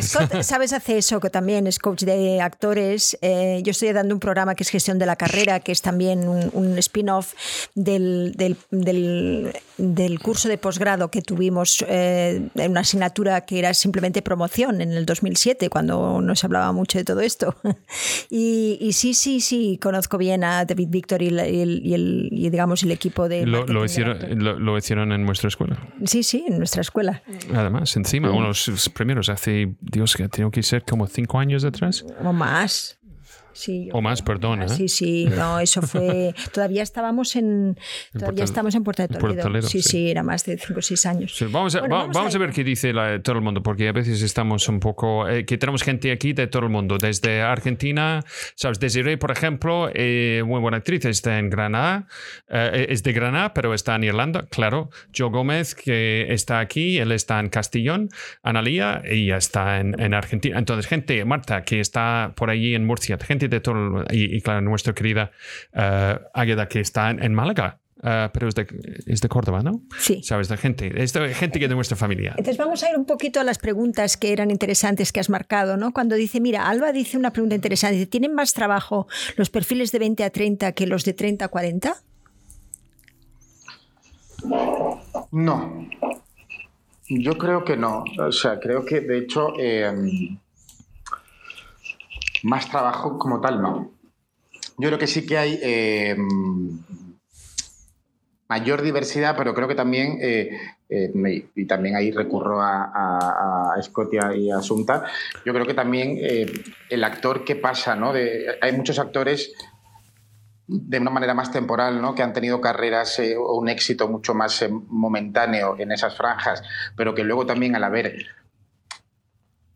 Scott, ¿sabes? Hace eso, que también es coach de actores. Eh, yo estoy dando un programa que es Gestión de la Carrera, que es también un, spin-off del, del, curso de posgrado que tuvimos eh, en una asignatura que era simplemente promoción en el 2007, cuando no se hablaba mucho de todo esto. Y, sí, sí, sí, conozco bien a David Victor y, el, digamos, el equipo de. Lo, lo hicieron, lo, hicieron en nuestra escuela. Sí, sí, en nuestra escuela. Además, encima, unos primeros hace, Dios, que ha tenido que ser como cinco años atrás. O más o más, perdona. ¿eh? Sí, sí, no, eso fue. todavía estábamos en. Todavía estamos en Puerto de Toledo. sí, sí, era más de 5 o 6 años. vamos, a, vamos, a, ver qué dice todo el mundo, porque a veces estamos un poco. Eh, que tenemos gente aquí de todo el mundo, desde Argentina, ¿sabes? Desiree, por ejemplo, eh, muy buena actriz, está en Granada, es de Granada, pero está en Irlanda, claro. Joe Gómez, que está aquí, él está en Castellón. Analía, ella está en, en Argentina. Entonces, gente, Marta, que está por allí en Murcia, gente de todo, y, claro, nuestra querida uh, Águeda que está en, Málaga. Uh, pero es de, es de, Córdoba, ¿no? Sí. Sabes, de gente, es de gente que es de nuestra familia. Entonces vamos a ir un poquito a las preguntas que eran interesantes que has marcado, ¿no? Cuando dice, mira, Alba dice una pregunta interesante, dice, ¿tienen más trabajo los perfiles de 20 a 30 que los de 30 a 40? No, yo creo que no. O sea, creo que de hecho... Eh, más trabajo como tal, no. Yo creo que sí que hay eh, mayor diversidad, pero creo que también, eh, eh, y también ahí recurro a, a, Scotia y a Asunta, yo creo que también el actor que pasa, ¿no? hay muchos actores de una manera más temporal, ¿no? que han tenido carreras o un éxito mucho más momentáneo en esas franjas, pero que luego también al haber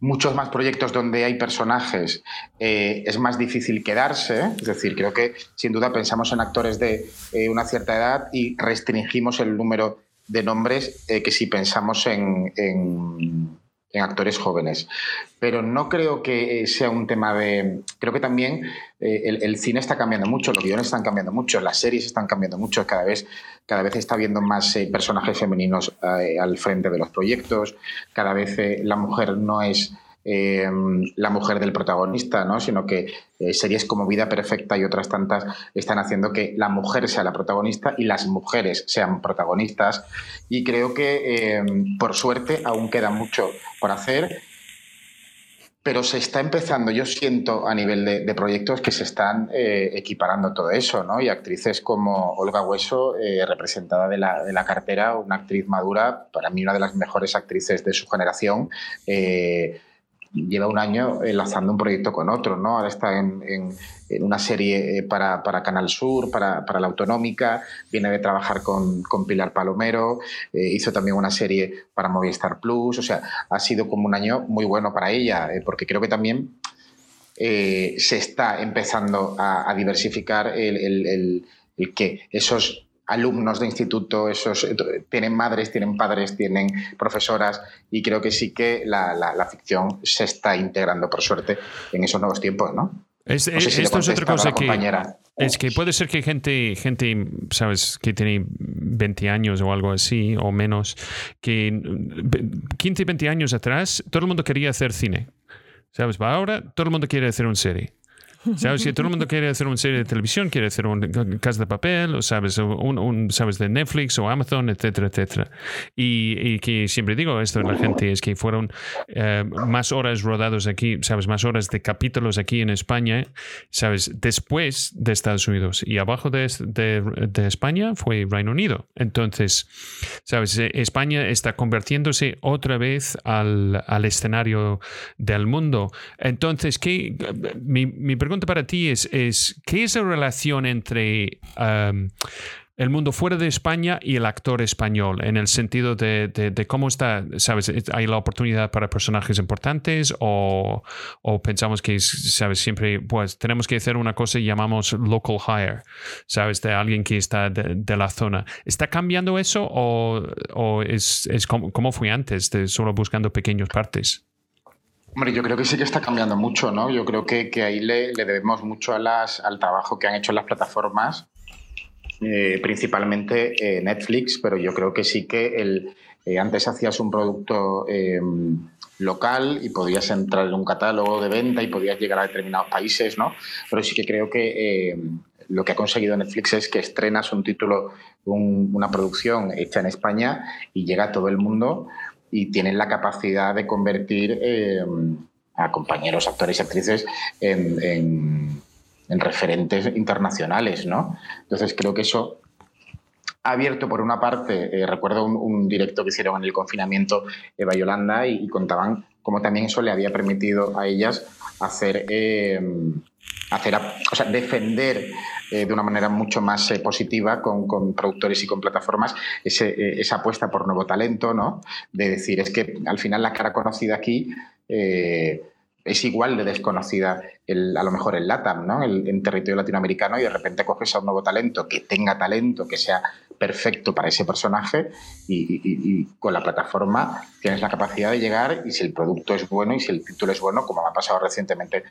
muchos más proyectos donde hay personajes eh, es más difícil quedarse. Es decir, creo que sin duda pensamos en actores de eh, una cierta edad y restringimos el número de nombres eh, que si pensamos en, actores jóvenes. Pero no creo que sea un tema de... Creo que también el, cine está cambiando mucho, los guiones están cambiando mucho, las series están cambiando mucho, cada vez, cada vez está habiendo más personajes femeninos al frente de los proyectos, cada vez la mujer no es eh, la mujer del protagonista, ¿no? sino que eh, series como Vida Perfecta y otras tantas están haciendo que la mujer sea la protagonista y las mujeres sean protagonistas. Y creo que, eh, por suerte, aún queda mucho por hacer. Pero se está empezando, yo siento a nivel de, proyectos que se están equiparando todo eso, ¿no? Y actrices como Olga Hueso, representada de la, de la, cartera, una actriz madura, para mí una de las mejores actrices de su generación, lleva un año enlazando un proyecto con otro, ¿no? Ahora está en, una serie eh, para, Canal Sur, para, la Autonómica, viene de trabajar con, Pilar Palomero, eh, hizo también una serie para Movistar Plus, o sea, ha sido como un año muy bueno para ella, eh, porque creo que también se está empezando a, diversificar el que esos alumnos de instituto, esos eh, tienen madres, tienen padres, tienen profesoras y creo que sí que la, ficción se está integrando, por suerte, en esos nuevos tiempos, ¿no? Es, esto es otra cosa que es que puede ser que gente, gente, sabes, que tiene 20 años o algo así o menos, que 15, 20 años atrás todo el mundo quería hacer cine. ¿Sabes? Ahora todo el mundo quiere hacer una serie. ¿Sabes? Si todo el mundo quiere hacer una serie de televisión, quiere hacer un casa de papel, o sabes, un, sabes de Netflix o Amazon, etcétera, etcétera. Y, que siempre digo esto a la gente es que fueron eh, más horas rodados aquí, sabes, más horas de capítulos aquí en España, sabes, después de Estados Unidos y abajo de, de, España fue Reino Unido. Entonces, sabes, eh, España está convirtiéndose otra vez al, al escenario del mundo. Entonces, ¿qué? Mi, mi pregunta pregunta para ti es, es ¿qué es la relación entre um, el mundo fuera de España y el actor español, en el sentido de, de, cómo está, ¿sabes? ¿Hay la oportunidad para personajes importantes o, o, pensamos que, ¿sabes? Siempre, pues tenemos que hacer una cosa y llamamos local hire, ¿sabes? De alguien que está de, la zona. ¿Está cambiando eso o, o es, es como, como, fue antes, de solo buscando pequeñas partes? Hombre, yo creo que sí que está cambiando mucho, ¿no? Yo creo que, ahí le, debemos mucho a las, al trabajo que han hecho las plataformas, eh, principalmente eh, Netflix, pero yo creo que sí que el, Eh, antes hacías un producto local y podías entrar en un catálogo de venta y podías llegar a determinados países, ¿no? Pero sí que creo que lo que ha conseguido Netflix es que estrenas un título, una producción hecha en España y llega a todo el mundo y tienen la capacidad de convertir em, a compañeros, actores y actrices en, referentes internacionales, ¿no? Entonces creo que eso ha abierto por una parte, eh, recuerdo un, directo que hicieron en el confinamiento Eva Yolanda y, contaban cómo también eso le había permitido a ellas hacer, em, hacer o sea, defender eh, de una manera mucho más eh, positiva con, productores y con plataformas ese, esa apuesta por nuevo talento, ¿no? De decir, es que al final la cara conocida aquí es igual de desconocida a lo mejor en LATAM, ¿no? en territorio latinoamericano y de repente coges a un nuevo talento que tenga talento, que sea perfecto para ese personaje y, con la plataforma tienes la capacidad de llegar y si el producto es bueno y si el título es bueno, como ha pasado recientemente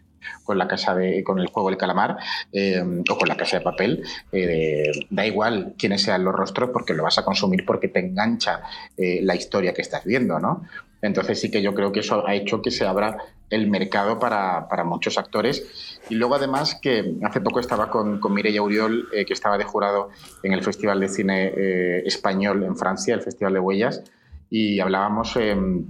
con la casa de, con el juego El Calamar eh, o con la casa de papel, eh, da igual quiénes sean los rostros porque lo vas a consumir porque te engancha eh, la historia que estás viendo, ¿no? Entonces sí que yo creo que eso ha hecho que se abra el mercado para, muchos actores. Y luego además que hace poco estaba con, con Mireia Uriol, eh, que estaba de jurado en el Festival de Cine eh, Español en Francia, el Festival de Huellas, y hablábamos... Em,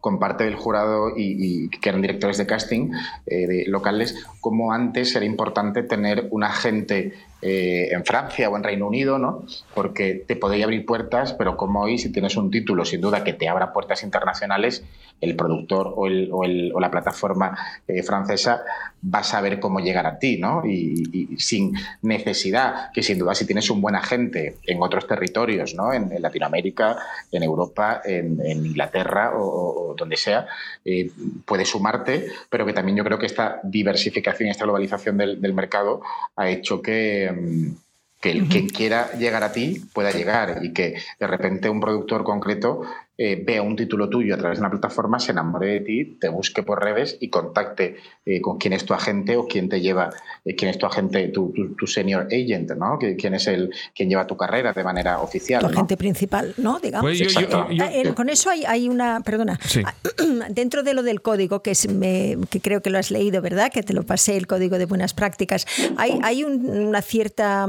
con parte del jurado y, que eran directores de casting eh, locales, como antes era importante tener un agente en Francia o en Reino Unido, ¿no? Porque te podía abrir puertas, pero como hoy, si tienes un título, sin duda que te abra puertas internacionales, el productor o, el, o, el, o la plataforma eh, francesa va a saber cómo llegar a ti, ¿no? Y, sin necesidad, que sin duda si tienes un buen agente en otros territorios, ¿no? En, Latinoamérica, en Europa, en, Inglaterra o, donde sea, eh, puede sumarte, pero que también yo creo que esta diversificación y esta globalización del mercado ha hecho que... Mm, que el que quiera llegar a ti pueda llegar y que de repente un productor concreto eh, vea un título tuyo a través de una plataforma, se enamore de ti, te busque por redes y contacte eh, con quién es tu agente o quién te lleva, eh, quién es tu agente, tu, tu, senior agent, ¿no? quién es el quien lleva tu carrera de manera oficial. Tu agente principal, ¿no? Digamos. Pues ah, con eso hay, hay una, perdona, dentro de lo del código, que, es, que creo que lo has leído, ¿verdad? Que te lo pasé, el código de buenas prácticas. Hay, hay una cierta,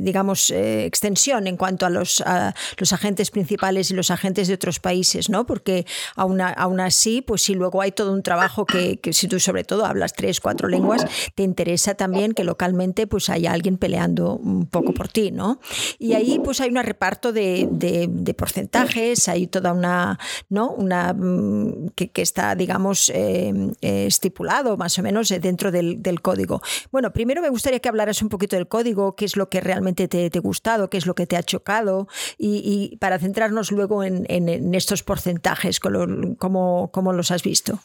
digamos, extensión en cuanto a los, a los agentes principales y los agentes de otros países, ¿no? Porque aún, aún así, pues si luego hay todo un trabajo que, si tú sobre todo hablas tres, cuatro lenguas, te interesa también que localmente pues haya alguien peleando un poco por ti, ¿no? Y ahí pues hay un reparto de, porcentajes, hay toda una, ¿no? Una mm, que, está, digamos, eh, eh, estipulado más o menos dentro del, código. Bueno, primero me gustaría que hablaras un poquito del código, qué es lo que realmente te, ha gustado, qué es lo que te ha chocado y, para centrarnos luego en, en, estos porcentajes? ¿Cómo, ¿Cómo, los has visto?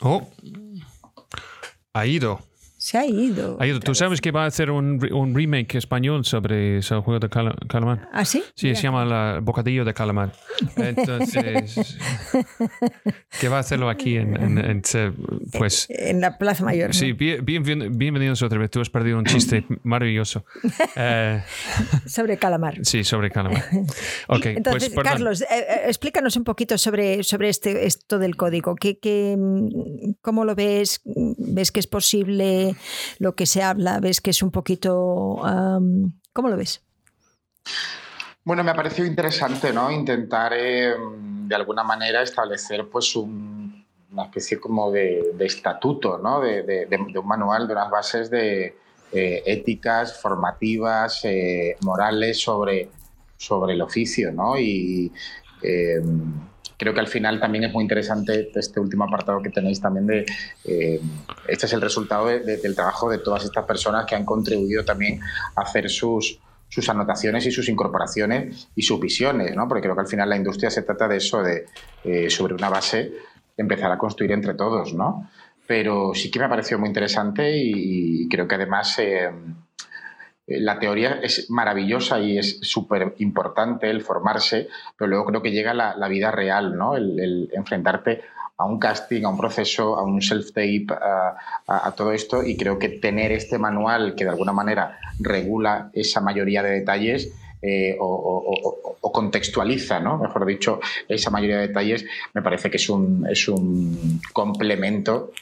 Oh, ha ido. Se ha ido. Tú sabes que va a hacer un, un remake español sobre ese juego de calamar. ¿Ah, sí? Sí, se llama la Bocadillo de Calamar. Entonces, que va a hacerlo aquí en, en, pues, en la Plaza Mayor. Sí, bien, bienvenidos otra vez. Tú has perdido un chiste maravilloso. Eh, sobre calamar. Sí, sobre calamar. Okay, pues, Entonces, Carlos, eh, eh, explícanos un poquito sobre, sobre este, esto del código. ¿Qué, qué, ¿Cómo lo ves? ¿Ves que es posible? Lo que se habla? ¿Ves que es un poquito... ¿Cómo lo ves? Bueno, me ha parecido interesante, ¿no? Intentar em, de alguna manera establecer pues una especie como de, estatuto, ¿no? De, un manual, de unas bases de eh, éticas, formativas, eh, morales sobre, sobre el oficio, ¿no? Y em, creo que al final también es muy interesante este último apartado que tenéis también de, eh, este es el resultado del trabajo de todas estas personas que han contribuido también a hacer sus, sus anotaciones y sus incorporaciones y sus visiones, ¿no? porque creo que al final la industria se trata de eso, de eh, sobre una base empezar a construir entre todos, ¿no? Pero sí que me ha parecido muy interesante y, creo que además... Eh, la teoría es maravillosa y es súper importante el formarse, pero luego creo que llega la, vida real, ¿no? El, enfrentarte a un casting, a un proceso, a un self-tape, a, todo esto y creo que tener este manual que de alguna manera regula esa mayoría de detalles eh, o, contextualiza, ¿no? mejor dicho, esa mayoría de detalles, me parece que es un, es un complemento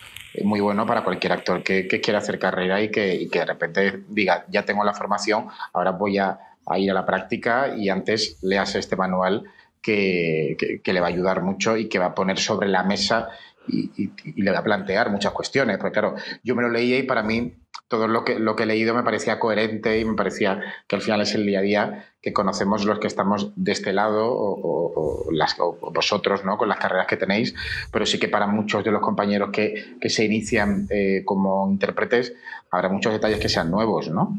muy bueno para cualquier actor que, quiera hacer carrera y que, y que, de repente diga, ya tengo la formación, ahora voy a, ir a la práctica y antes leas este manual que, que, le va a ayudar mucho y que va a poner sobre la mesa y, le va a plantear muchas cuestiones. Porque claro, yo me lo leía y para mí todo lo que, lo que he leído me parecía coherente y me parecía que al final es el día a día que conocemos los que estamos de este lado o, las, vosotros ¿no? con las carreras que tenéis, pero sí que para muchos de los compañeros que, que se inician eh, como intérpretes habrá muchos detalles que sean nuevos, ¿no?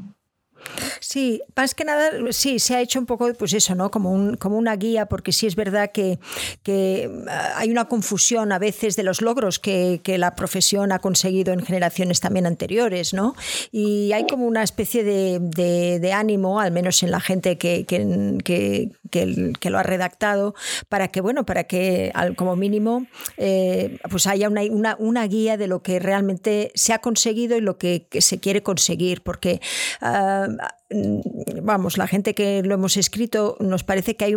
Sí, más que nada, sí, se ha hecho un poco, pues eso, ¿no? Como, un, como una guía, porque sí es verdad que, que ah, hay una confusión a veces de los logros que, que, la profesión ha conseguido en generaciones también anteriores, ¿no? Y hay como una especie de, de, ánimo, al menos en la gente que, que, lo ha redactado, para que, bueno, para que como mínimo eh, pues haya una, una, una, guía de lo que realmente se ha conseguido y lo que, se quiere conseguir, porque Mm, vamos, la gente que lo hemos escrito, nos parece que hay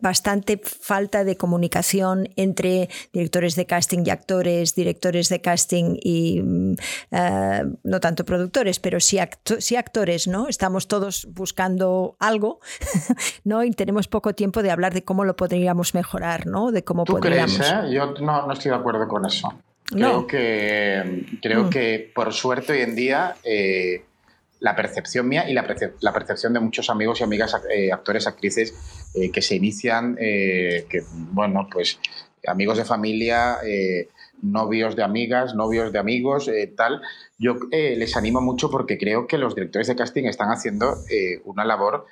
bastante falta de comunicación entre directores de casting y actores, directores de casting y mm, eh, no tanto productores, pero sí, actores, ¿no? Estamos todos buscando algo, ¿no? Y tenemos poco tiempo de hablar de cómo lo podríamos mejorar, ¿no? De cómo ¿Tú podríamos. Crees, eh? Yo no, estoy de acuerdo con eso. Creo que creo mm. que por suerte hoy en día eh, la percepción mía y la, percepción de muchos amigos y amigas, eh, actores, actrices eh, que se inician, eh, que, bueno, pues amigos de familia, novios de amigas, novios de amigos, tal. Yo les animo mucho porque creo que los directores de casting están haciendo una labor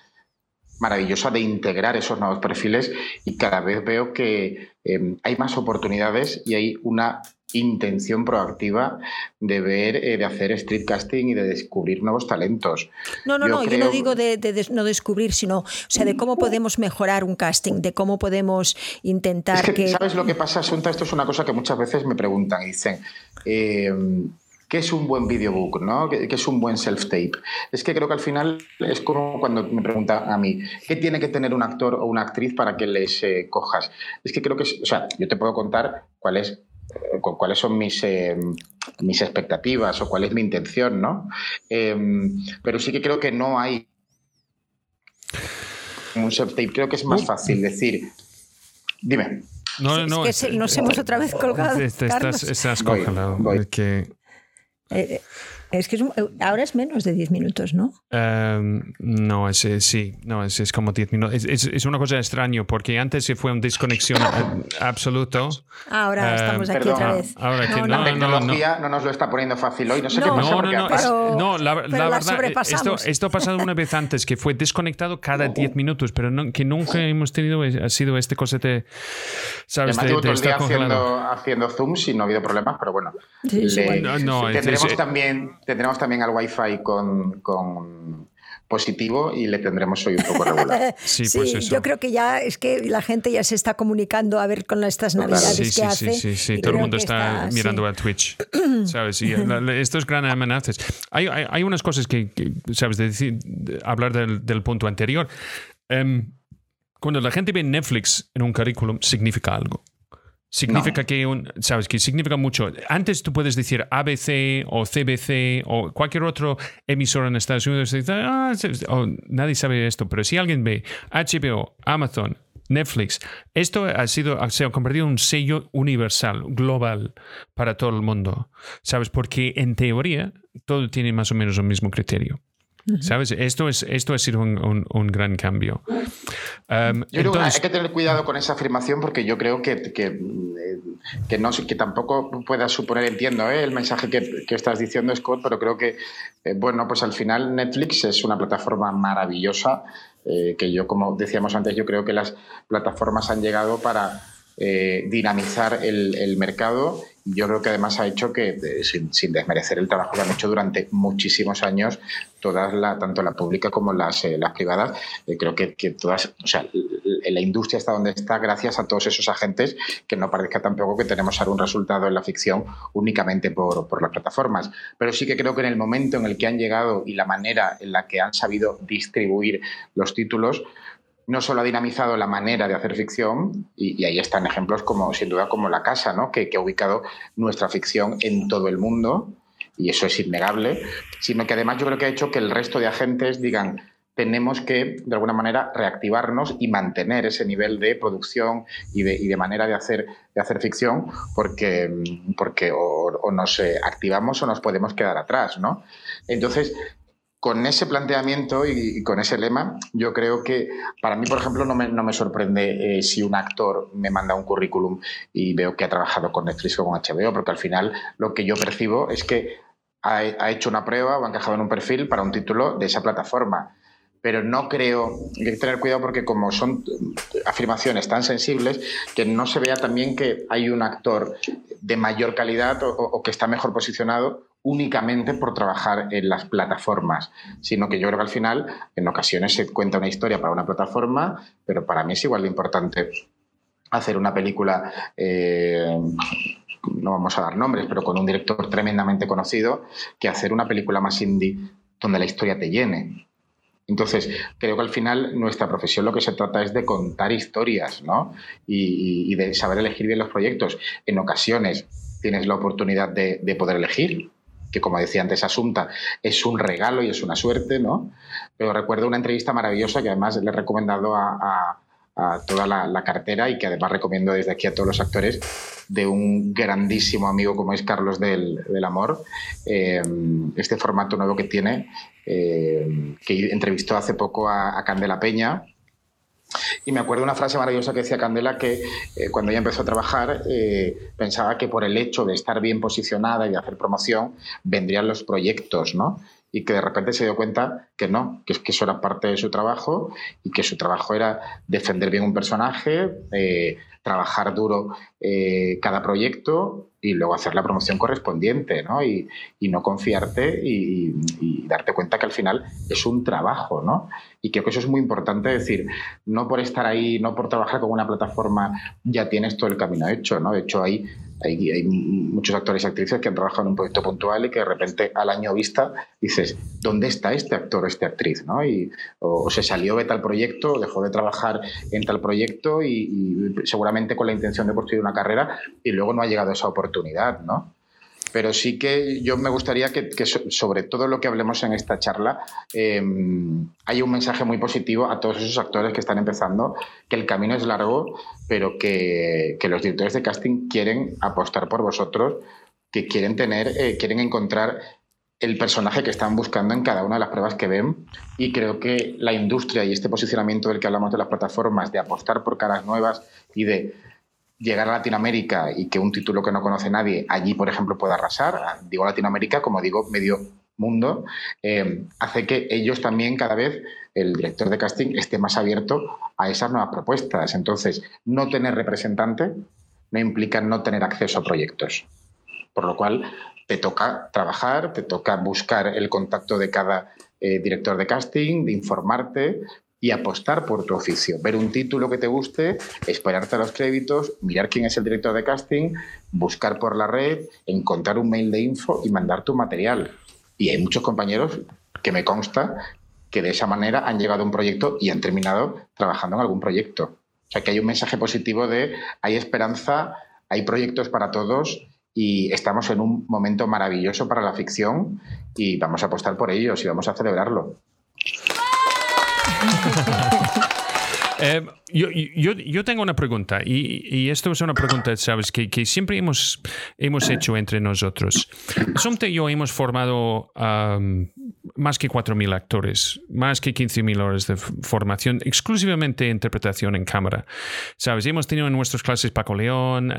maravillosa de integrar esos nuevos perfiles y cada vez veo que hay más oportunidades y hay una intención proactiva de ver, eh, de hacer street casting y de descubrir nuevos talentos. No, no, no, yo no digo de, no descubrir, sino o sea, de cómo podemos mejorar un casting, de cómo podemos intentar que, ¿Sabes lo que pasa, Asunta? Esto es una cosa que muchas veces me preguntan y dicen... Eh, ¿Qué es un buen videobook? ¿no? ¿Qué, es un buen self-tape? Es que creo que al final es como cuando me preguntan a mí, ¿qué tiene que tener un actor o una actriz para que les eh, cojas? Es que creo que, o sea, yo te puedo contar cuál es cuáles son mis, eh, mis expectativas o cuál es mi intención, ¿no? Em, pero sí que creo que no hay un self-tape. Creo que es más fácil decir, dime. No, no, es que nos hemos otra vez colgado. Estás, estás congelado. Que... Eh, es que ahora es menos de 10 minutos, ¿no? Em, no, es, sí, no, es, es como 10 minutos. Es, es, una cosa extraña porque antes se fue una desconexión absoluto. Ahora em, estamos aquí otra vez. Ahora que no, la tecnología no, nos lo está poniendo fácil hoy. No sé qué pasa. No, no, no, no la, verdad, esto, esto ha pasado una vez antes, que fue desconectado cada 10 minutos, pero que nunca hemos tenido, ha sido este cosa de, ¿sabes? De, de estar haciendo, haciendo zooms y no ha habido problemas, pero bueno. Sí, sí, no, tendremos también tendremos también al Wi-Fi con, con positivo y le tendremos hoy un poco regular. sí, pues eso. yo creo que ya es que la gente ya se está comunicando a ver con estas navidades sí, que hace. Sí, sí, sí, todo el mundo está, mirando a Twitch, ¿sabes? Y estos grandes amenazas. Hay, hay, hay, unas cosas que, ¿sabes? De decir, hablar del, del, punto anterior. Em, cuando la gente ve Netflix en un currículum, significa algo. Significa que un, sabes que significa mucho. Antes tú puedes decir ABC o CBC o cualquier otro emisor en Estados Unidos. Ah, nadie sabe esto, pero si alguien ve HBO, Amazon, Netflix, esto ha sido se ha convertido en un sello universal, global para todo el mundo. ¿Sabes? Porque en teoría todo tiene más o menos el mismo criterio. ¿Sabes? Esto, es, esto ha sido un, un, gran cambio. Um, yo creo que hay que tener cuidado con esa afirmación porque yo creo que, que, eh, que, no, que tampoco pueda suponer, entiendo ¿eh? el mensaje que, que, estás diciendo, Scott, pero creo que, eh, bueno, pues al final Netflix es una plataforma maravillosa que yo, como decíamos antes, yo creo que las plataformas han llegado para dinamizar el, el mercado yo creo que además ha hecho que, sin, desmerecer el trabajo que han hecho durante muchísimos años, todas la, tanto la pública como las, eh, las privadas, eh, creo que, todas, o sea, la industria está donde está gracias a todos esos agentes, que no parezca tampoco que tenemos algún resultado en la ficción únicamente por, por las plataformas. Pero sí que creo que en el momento en el que han llegado y la manera en la que han sabido distribuir los títulos, no solo ha dinamizado la manera de hacer ficción, y, ahí están ejemplos como, sin duda, como La Casa, ¿no? que, que, ha ubicado nuestra ficción en todo el mundo, y eso es innegable, sino que además yo creo que ha hecho que el resto de agentes digan, tenemos que, de alguna manera, reactivarnos y mantener ese nivel de producción y de, y de manera de hacer, de hacer ficción, porque, porque o, nos eh, activamos o nos podemos quedar atrás, ¿no? Entonces, con ese planteamiento y, con ese lema, yo creo que para mí, por ejemplo, no me, sorprende eh, si un actor me manda un currículum y veo que ha trabajado con Netflix o con HBO, porque al final lo que yo percibo es que ha, ha hecho una prueba o ha encajado en un perfil para un título de esa plataforma. Pero no creo, hay que tener cuidado porque como son afirmaciones tan sensibles, que no se vea también que hay un actor de mayor calidad o, que está mejor posicionado únicamente por trabajar en las plataformas, sino que yo creo que al final en ocasiones se cuenta una historia para una plataforma, pero para mí es igual de importante hacer una película, eh, no vamos a dar nombres, pero con un director tremendamente conocido, que hacer una película más indie donde la historia te llene. Entonces, creo que al final nuestra profesión lo que se trata es de contar historias, ¿no? Y, de saber elegir bien los proyectos. En ocasiones tienes la oportunidad de, poder elegir, que como decía antes Asunta, es un regalo y es una suerte, ¿no? Pero recuerdo una entrevista maravillosa que además le he recomendado a, toda la, cartera y que además recomiendo desde aquí a todos los actores de un grandísimo amigo como es Carlos del, Amor, eh, este formato nuevo que tiene eh, que entrevistó hace poco a, Candela Peña. Y me acuerdo una frase maravillosa que decía Candela que eh, cuando ella empezó a trabajar eh, pensaba que por el hecho de estar bien posicionada y de hacer promoción vendrían los proyectos, ¿no? Y que de repente se dio cuenta que no, que, que eso era parte de su trabajo y que su trabajo era defender bien un personaje, trabajar duro cada proyecto y luego hacer la promoción correspondiente, ¿no? Y, no confiarte y, darte cuenta que al final es un trabajo, ¿no? Y creo que eso es muy importante decir, no por estar ahí, no por trabajar con una plataforma ya tienes todo el camino hecho, ¿no? De hecho, hay, hay, muchos actores y actrices que han trabajado en un proyecto puntual y que de repente al año vista dices, ¿dónde está este actor o esta actriz? ¿no? Y, o, se salió de tal proyecto, dejó de trabajar en tal proyecto y, seguramente con la intención de construir una carrera y luego no ha llegado esa oportunidad, ¿no? Pero sí que yo me gustaría que, sobre todo lo que hablemos en esta charla eh, haya un mensaje muy positivo a todos esos actores que están empezando, que el camino es largo, pero que, los directores de casting quieren apostar por vosotros, que quieren tener, eh, quieren encontrar el personaje que están buscando en cada una de las pruebas que ven. Y creo que la industria y este posicionamiento del que hablamos de las plataformas, de apostar por caras nuevas y de llegar a Latinoamérica y que un título que no conoce nadie allí, por ejemplo, pueda arrasar, digo Latinoamérica, como digo, medio mundo, eh, hace que ellos también cada vez, el director de casting, esté más abierto a esas nuevas propuestas. Entonces, no tener representante no implica no tener acceso a proyectos. Por lo cual, te toca trabajar, te toca buscar el contacto de cada eh, director de casting, de informarte, y apostar por tu oficio. Ver un título que te guste, esperarte a los créditos, mirar quién es el director de casting, buscar por la red, encontrar un mail de info y mandar tu material. Y hay muchos compañeros que me consta que de esa manera han llegado a un proyecto y han terminado trabajando en algún proyecto. O sea que hay un mensaje positivo de hay esperanza, hay proyectos para todos y estamos en un momento maravilloso para la ficción y vamos a apostar por ellos y vamos a celebrarlo. Eh, yo, yo, yo, tengo una pregunta y, esto es una pregunta, sabes, que, que, siempre hemos, hemos hecho entre nosotros. Somte y yo hemos formado más que 4.000 actores, más que 15.000 horas de formación, exclusivamente interpretación en cámara. Sabes, hemos tenido en nuestras clases Paco León,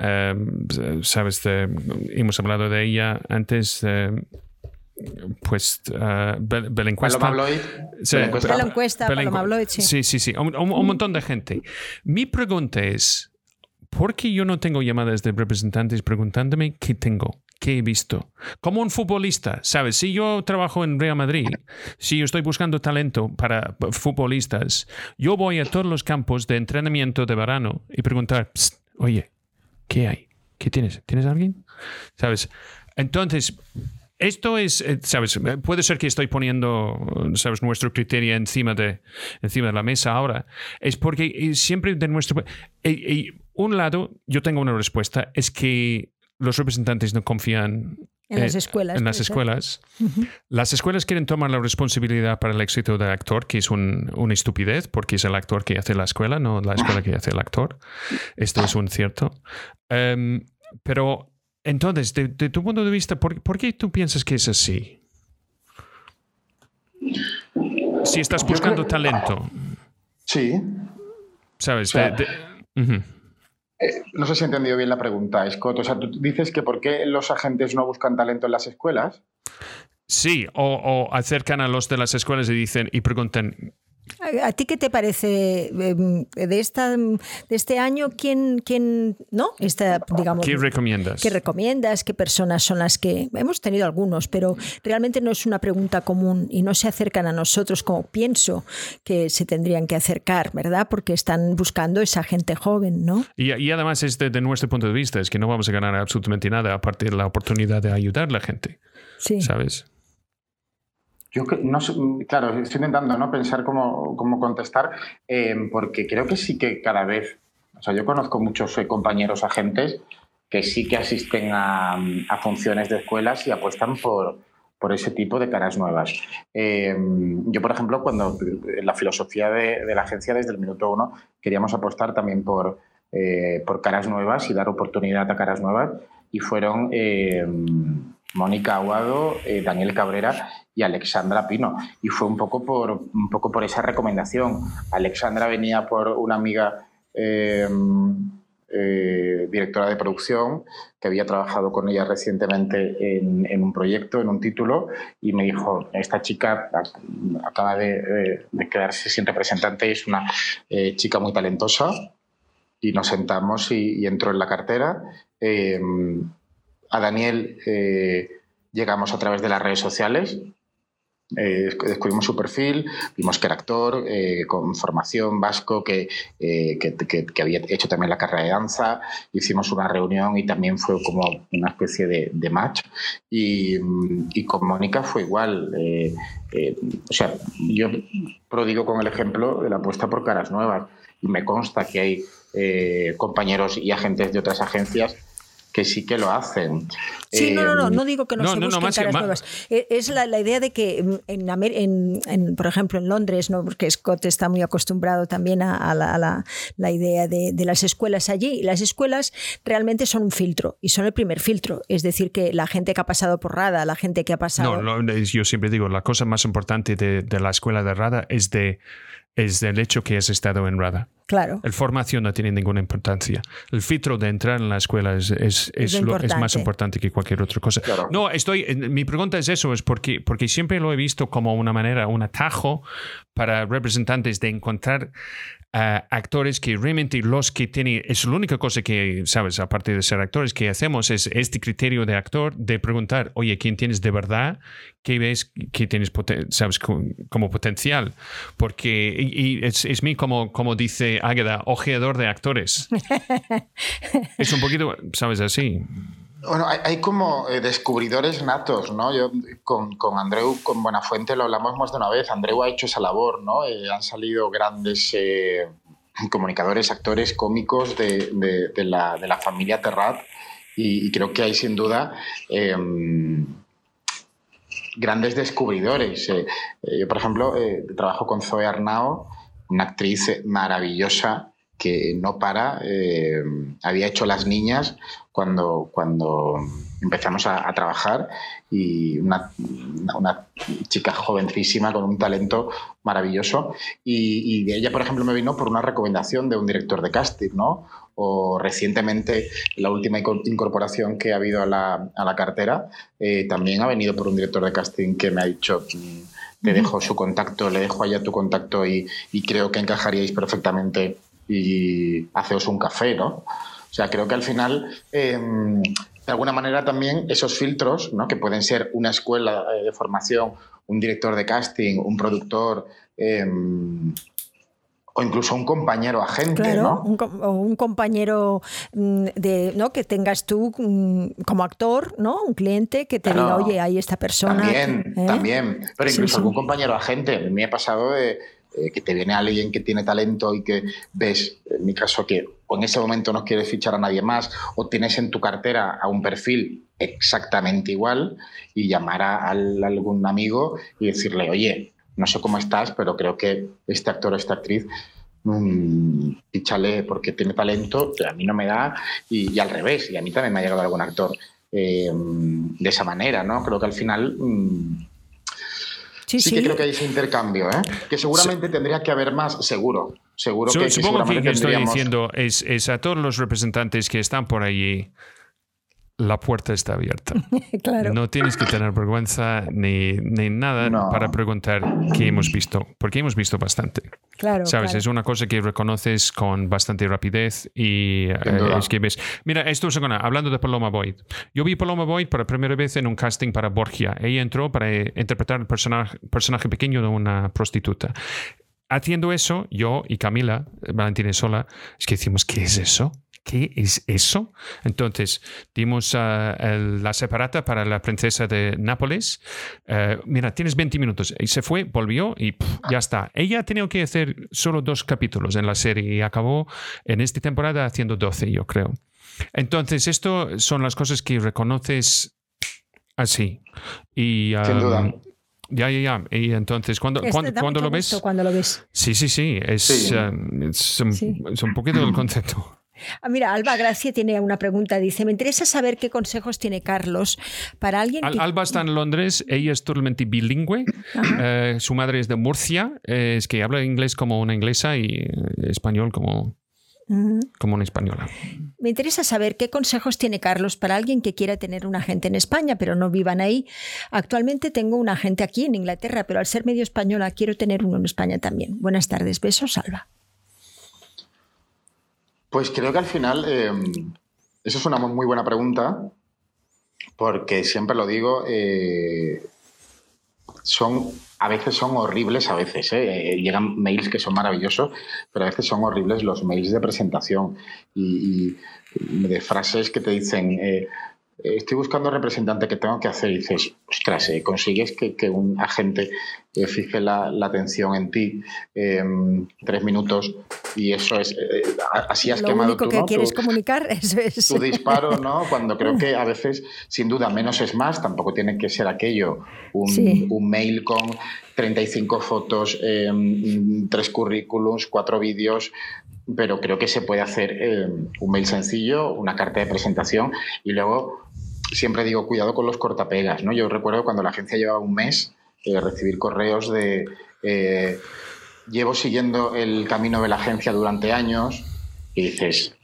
sabes, hemos hablado de ella antes pues uh, Belencuesta. Paloma Bloyd. Sí, Belencuesta, Paloma Bloyd, sí. Sí, sí, sí. Un, un, montón de gente. Mi pregunta es, ¿por qué yo no tengo llamadas de representantes preguntándome qué tengo? que he visto. Como un futbolista, ¿sabes? Si yo trabajo en Real Madrid, si yo estoy buscando talento para futbolistas, yo voy a todos los campos de entrenamiento de verano y preguntar, oye, ¿qué hay? ¿Qué tienes? ¿Tienes alguien? ¿Sabes? Entonces, esto es, eh, ¿sabes? Puede ser que estoy poniendo, ¿sabes? Nuestro criterio encima de, encima de la mesa ahora. Es porque eh, siempre de nuestro... Eh, un lado, yo tengo una respuesta, es que los representantes no confían en las escuelas. En las escuelas. Las escuelas quieren tomar la responsabilidad para el éxito del actor, que es una estupidez, porque es el actor que hace la escuela, no la escuela que hace el actor. Esto es un cierto. Em, pero entonces, de, tu punto de vista, ¿por, qué tú piensas que es así? Si estás buscando talento. Sí. ¿Sabes? Eh, no sé si he entendido bien la pregunta, Scott. O sea, tú dices que por qué los agentes no buscan talento en las escuelas. Sí, o, acercan a los de las escuelas y dicen y preguntan, ¿A ti qué te parece em, de esta de este año? ¿Quién, quién no? Esta, digamos, ¿Qué recomiendas? ¿Qué recomiendas? ¿Qué personas son las que hemos tenido algunos, pero realmente no es una pregunta común y no se acercan a nosotros como pienso que se tendrían que acercar, ¿verdad? Porque están buscando esa gente joven, ¿no? Y, y además es de, nuestro punto de vista es que no vamos a ganar absolutamente nada aparte de la oportunidad de ayudar a la gente. Sí. ¿Sabes? Yo no claro, estoy intentando ¿no? pensar cómo, cómo contestar, eh, porque creo que sí que cada vez, o sea, yo conozco muchos eh, compañeros agentes que sí que asisten a, funciones de escuelas y apuestan por, por ese tipo de caras nuevas. Eh, yo, por ejemplo, cuando en la filosofía de, la agencia desde el minuto uno queríamos apostar también por, por caras nuevas y dar oportunidad a caras nuevas y fueron Mónica Aguado, Daniel Cabrera y Alexandra Pino. Y fue un poco por, un poco por esa recomendación. Alexandra venía por una amiga eh, eh, directora de producción que había trabajado con ella recientemente en, un proyecto, en un título, y me dijo, esta chica acaba de, quedarse sin representante, es una eh, chica muy talentosa, y nos sentamos y, y entró en la cartera. A Daniel llegamos a través de las redes sociales, eh, descubrimos su perfil, vimos que era actor, eh, con formación vasco, que, eh, que, había hecho también la carrera de danza. Hicimos una reunión y también fue como una especie de, match. Y, y, con Mónica fue igual. o sea, yo prodigo con el ejemplo de la apuesta por caras nuevas. Y me consta que hay compañeros y agentes de otras agencias que sí que lo hacen. Sí, no, no, no, no digo que no, se busquen caras nuevas. E, es la, idea de que en, por ejemplo, en Londres, ¿no? porque Scott está muy acostumbrado también a, la, idea de, las escuelas allí. Las escuelas realmente son un filtro y son el primer filtro. Es decir, que la gente que ha pasado por RADA, la gente que ha pasado... No, yo siempre digo, la cosa más importante de, de la escuela de RADA es de es el hecho que has estado en RADA. Claro. La formación no tiene ninguna importancia. El filtro de entrar en la escuela es, es, es, más importante que cualquier otra cosa. No, estoy, mi pregunta es eso, es porque, porque siempre lo he visto como una manera, un atajo para representantes de encontrar actores que realmente los que tienen, es la única cosa que, sabes, aparte de ser actores, que hacemos es este criterio de actor de preguntar, oye, ¿quién tienes de verdad? ¿Qué ves que tienes, sabes, como potencial? Porque y, es, es mí, como, como dice Águeda, ojeador de actores. es un poquito, sabes, así. Bueno, hay, como eh, descubridores natos, ¿no? Yo con, con, Andreu, con Buenafuente lo hablamos más de una vez. Andreu ha hecho esa labor, ¿no? Eh, han salido grandes eh, comunicadores, actores, cómicos de, de, la, de la, familia Terrat y, creo que hay sin duda grandes descubridores. yo, por ejemplo, trabajo con Zoe Arnao, una actriz maravillosa que no para, había hecho Las Niñas, cuando, cuando empezamos a, trabajar y una, una, chica jovencísima con un talento maravilloso y, y, ella, por ejemplo, me vino por una recomendación de un director de casting, ¿no? O recientemente la última incorporación que ha habido a la, a la cartera eh, también ha venido por un director de casting que me ha dicho mm, te dejo su contacto, le dejo allá tu contacto y, y creo que encajaríais perfectamente y haceos un café, ¿no? O sea, creo que al final em, de alguna manera también esos filtros, ¿no? que pueden ser una escuela eh, de formación, un director de casting, un productor, em, o incluso un compañero agente, claro, un, o un compañero mm, de, ¿no? que tengas tú mm, como actor, ¿no? Un cliente que te diga, oye, hay esta persona. También, ¿eh? también. Pero incluso algún compañero agente. A mí me ha pasado de eh, que te viene alguien que tiene talento y que ves, en mi caso, que en ese momento no quieres fichar a nadie más o tienes en tu cartera a un perfil exactamente igual y llamar a, algún amigo y decirle, oye, no sé cómo estás, pero creo que este actor o esta actriz mmm, porque tiene talento que a mí no me da y, al revés, y a mí también me ha llegado algún actor eh, de esa manera, ¿no? Creo que al final... Mm, Sí, que creo que hay ese intercambio, ¿eh? que seguramente tendría que haber más, seguro. Seguro que, Supongo que, que estoy diciendo es, es, a todos los representantes que están por allí la puerta está abierta. claro. No tienes que tener vergüenza ni, ni nada para preguntar qué hemos visto, porque hemos visto bastante. Claro. Sabes, es una cosa que reconoces con bastante rapidez y eh, es que ves. Mira, esto es hablando de Paloma Boyd. Yo vi Paloma Boyd por primera vez en un casting para Borgia. Ella entró para interpretar el personaje, personaje pequeño de una prostituta haciendo eso, yo y Camila, Valentina Sola, es que decimos, ¿qué es eso? ¿Qué es eso? Entonces, dimos ah, la separata para la princesa de Nápoles. Eh, mira, tienes 20 minutos. Y se fue, volvió y ya está. Ella ha tenido que hacer solo dos capítulos en la serie y acabó en esta temporada haciendo 12, yo creo. Entonces, esto son las cosas que reconoces así. Y, Sin duda. Ya, ya, ya. Y entonces, cuando, cuando, cuando lo ves. Cuando lo ves. Sí, sí, sí. Es, ah, es, un, poquito el concepto. Ah, mira, Alba Gracia tiene una pregunta. Dice: Me interesa saber qué consejos tiene Carlos para alguien. que... Alba está en Londres, ella es totalmente bilingüe. Eh, su madre es de Murcia, es que habla inglés como una inglesa y español como, como una española. Me interesa saber qué consejos tiene Carlos para alguien que quiera tener un agente en España, pero no vivan ahí. Actualmente tengo un agente aquí en Inglaterra, pero al ser medio española quiero tener uno en España también. Buenas tardes, besos, Alba. Pues creo que al final, eh, eso es una muy buena pregunta, porque siempre lo digo, eh, son, a veces son horribles, a veces, eh, llegan mails que son maravillosos, pero a veces son horribles los mails de presentación y, de frases que te dicen, estoy buscando representante que tengo que hacer y dices, ostras, consigues que, un agente fije la, atención en ti tres minutos y eso es, eh, así has Lo quemado único que quieres comunicar, eso es. Tu disparo, ¿no? Cuando creo que a veces, sin duda, menos es más, tampoco tiene que ser aquello, un, mail con 35 fotos, em, tres currículums, cuatro vídeos, pero creo que se puede hacer em, un mail sencillo, una carta de presentación y luego siempre digo, cuidado con los cortapegas, ¿no? Yo recuerdo cuando la agencia llevaba un mes eh, recibir correos de... Eh, llevo siguiendo el camino de la agencia durante años y dices,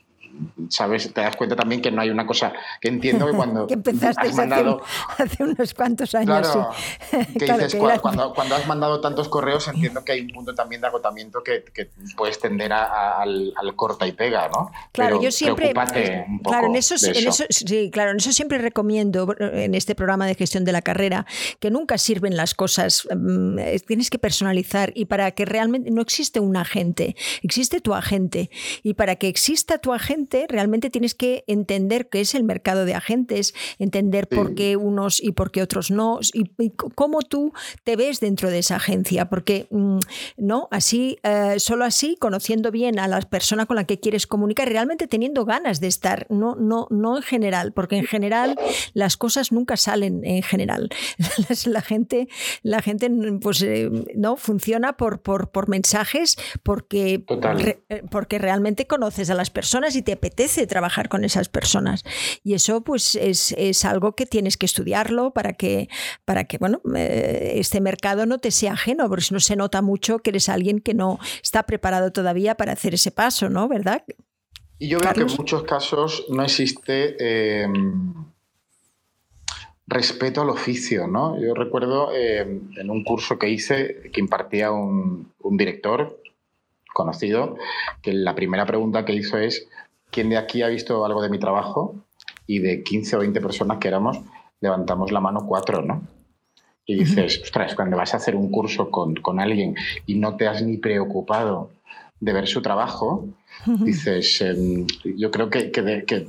¿sabes? Te das cuenta también que no hay una cosa que entiendo que cuando que empezaste has mandado... hace, unos cuantos años. Claro, que dices, cuando, cuando, has mandado tantos correos entiendo que hay un punto también de agotamiento que, que puedes tender al, al, corta y pega, ¿no? Claro, yo siempre... claro, en eso, en eso. sí, claro, en eso siempre recomiendo en este programa de gestión de la carrera que nunca sirven las cosas, mm, tienes que personalizar y para que realmente no existe un agente, existe tu agente y para que exista tu agente realmente tienes que entender qué es el mercado de agentes, entender por qué unos y por qué otros no, y, cómo tú te ves dentro de esa agencia, porque mm, no, así, eh, solo así, conociendo bien a la persona con la que quieres comunicar, realmente teniendo ganas de estar, no, no, no en general, porque en general las cosas nunca salen en general. la gente, la gente pues eh, no funciona por, por, por mensajes, porque, eh, porque realmente conoces a las personas y te apetece trabajar con esas personas. Y eso pues es, algo que tienes que estudiarlo para que, para que bueno, eh, este mercado no te sea ajeno, porque si no se nota mucho que eres alguien que no está preparado todavía para hacer ese paso, ¿no? ¿Verdad? Y yo veo que en muchos casos no existe em, respeto al oficio, ¿no? Yo recuerdo em, en un curso que hice que impartía un, un director conocido, que la primera pregunta que hizo es, ¿Quién de aquí ha visto algo de mi trabajo? y de 15 o 20 personas que éramos, levantamos la mano cuatro, ¿no? Y dices, ostras, cuando vas a hacer un curso con, con alguien y no te has ni preocupado de ver su trabajo, dices, em, yo creo que, que, que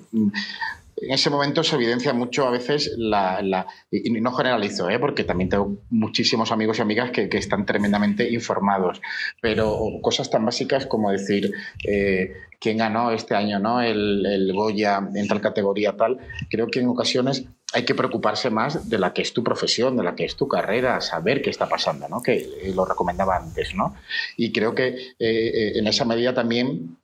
en ese momento se evidencia mucho a veces la, y no generalizo, ¿eh? porque también tengo muchísimos amigos y amigas que, están tremendamente informados, pero cosas tan básicas como decir eh, quién ganó este año ¿no? el, el, Goya en tal categoría tal, creo que en ocasiones hay que preocuparse más de la que es tu profesión, de la que es tu carrera, saber qué está pasando, ¿no? que lo recomendaba antes. ¿no? Y creo que eh, en esa medida también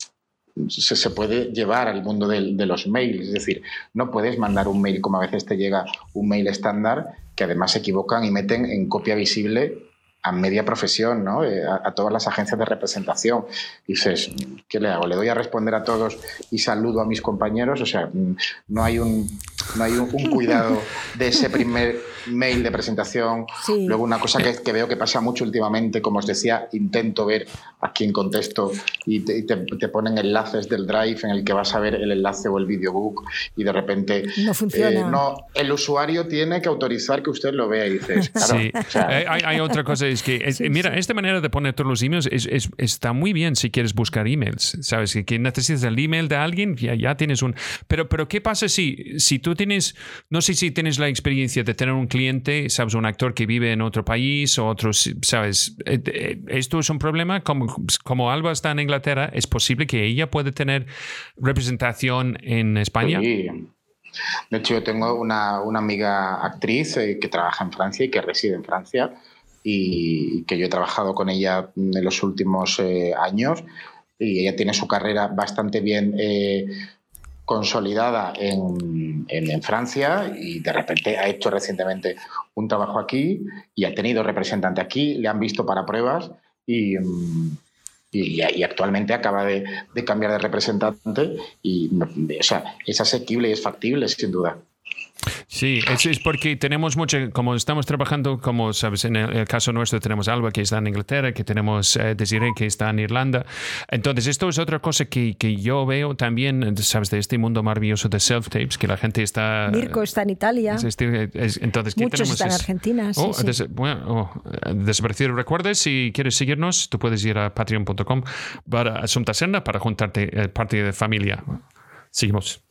se, puede llevar al mundo de, de, los mails. Es decir, no puedes mandar un mail como a veces te llega un mail estándar que además se equivocan y meten en copia visible a media profesión, ¿no? Eh, a, todas las agencias de representación. dices, ¿qué le hago? ¿Le doy a responder a todos y saludo a mis compañeros? O sea, mm, no hay un, no hay un, cuidado de ese primer mail de presentación. Luego una cosa que, que, veo que pasa mucho últimamente, como os decía, intento ver a quién contesto y te, te, ponen enlaces del Drive en el que vas a ver el enlace o el videobook y de repente... No funciona. Eh, no, el usuario tiene que autorizar que usted lo vea y dices, claro, sí. Eh, hay, hay otra cosa es que, mira, esta manera de poner todos los emails es, está muy bien si quieres buscar emails. Sabes que necesitas el email de alguien, ya, ya tienes un. Pero, pero, ¿qué pasa si, si tú tienes, no sé si tienes la experiencia de tener un cliente, sabes, un actor que vive en otro país o otros, sabes, eh, eh, esto es un problema. Como, como Alba está en Inglaterra, ¿es posible que ella pueda tener representación en España? Sí. De hecho, yo tengo una, una amiga actriz eh, que trabaja en Francia y que reside en Francia y que yo he trabajado con ella en los últimos eh, años y ella tiene su carrera bastante bien eh, consolidada en, en, Francia y de repente ha hecho recientemente un trabajo aquí y ha tenido representante aquí, le han visto para pruebas y, mm, y, actualmente acaba de, de, cambiar de representante y o sea, es asequible y es factible sin duda. Sí, es, porque tenemos mucho, como estamos trabajando, como sabes, en el, caso nuestro tenemos Alba que está en Inglaterra, que tenemos eh, Desiree que está en Irlanda. Entonces, esto es otra cosa que, que, yo veo también, sabes, de este mundo maravilloso de self-tapes, que la gente está... Mirko está en Italia. entonces, Muchos están en Argentina. Sí, oh, sí. bueno, oh, desaparecido. Recuerdes, si quieres seguirnos, tú puedes ir a patreon.com para Asunta Serna para juntarte eh, parte de familia. Seguimos.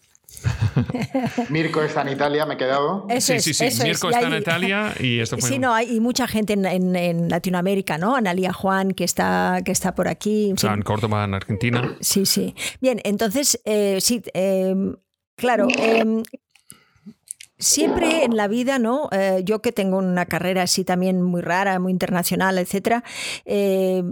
Mirko está en Italia, me he quedado. sí, sí, sí. Mirko está en Italia y esto fue. Sí, no, hay mucha gente en, Latinoamérica, ¿no? Analia Juan, que está, que está por aquí. En, en Córdoba, en Argentina. Sí, sí. Bien, entonces, eh, sí, em, claro. Em, siempre en la vida, ¿no? Eh, yo que tengo una carrera así también muy rara, muy internacional, etcétera, eh,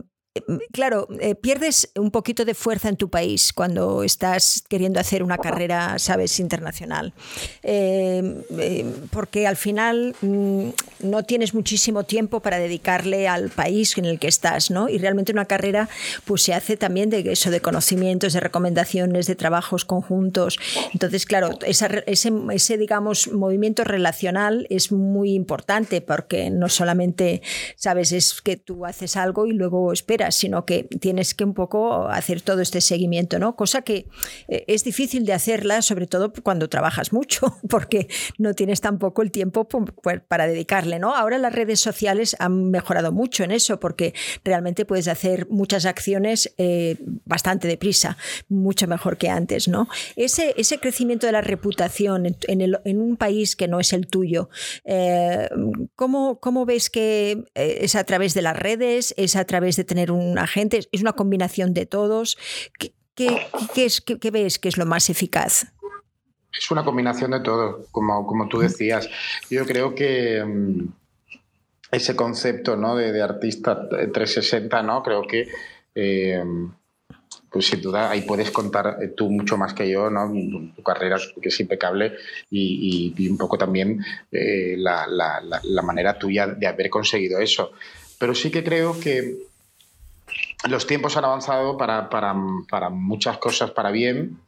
claro, eh, pierdes un poquito de fuerza en tu país cuando estás queriendo hacer una carrera, sabes, internacional. Eh, eh, porque al final mm, no tienes muchísimo tiempo para dedicarle al país en el que estás, ¿no? Y realmente una carrera pues se hace también de eso, de conocimientos, de recomendaciones, de trabajos conjuntos. Entonces, claro, ese, ese, digamos, movimiento relacional es muy importante porque no solamente, sabes, es que tú haces algo y luego esperas sino que tienes que un poco hacer todo este seguimiento, ¿no? Cosa que eh, es difícil de hacerla, sobre todo cuando trabajas mucho, porque no tienes tampoco el tiempo para dedicarle, ¿no? Ahora las redes sociales han mejorado mucho en eso, porque realmente puedes hacer muchas acciones eh, bastante deprisa, mucho mejor que antes, ¿no? Ese, ese crecimiento de la reputación en, un país que no es el tuyo, eh, ¿cómo, ¿cómo ves que es a través de las redes, es a través de tener un un agente, es una combinación de todos. ¿Qué, es, qué, ves que es lo más eficaz? Es una combinación de todo, como, como tú decías. Yo creo que mm, ese concepto ¿no? de, artista 360, ¿no? creo que eh, pues sin duda ahí puedes contar eh, tú mucho más que yo, ¿no? Tu carrera que es impecable y, un poco también eh, la, la, manera tuya de haber conseguido eso. Pero sí que creo que los tiempos han avanzado para, para, para muchas cosas para bien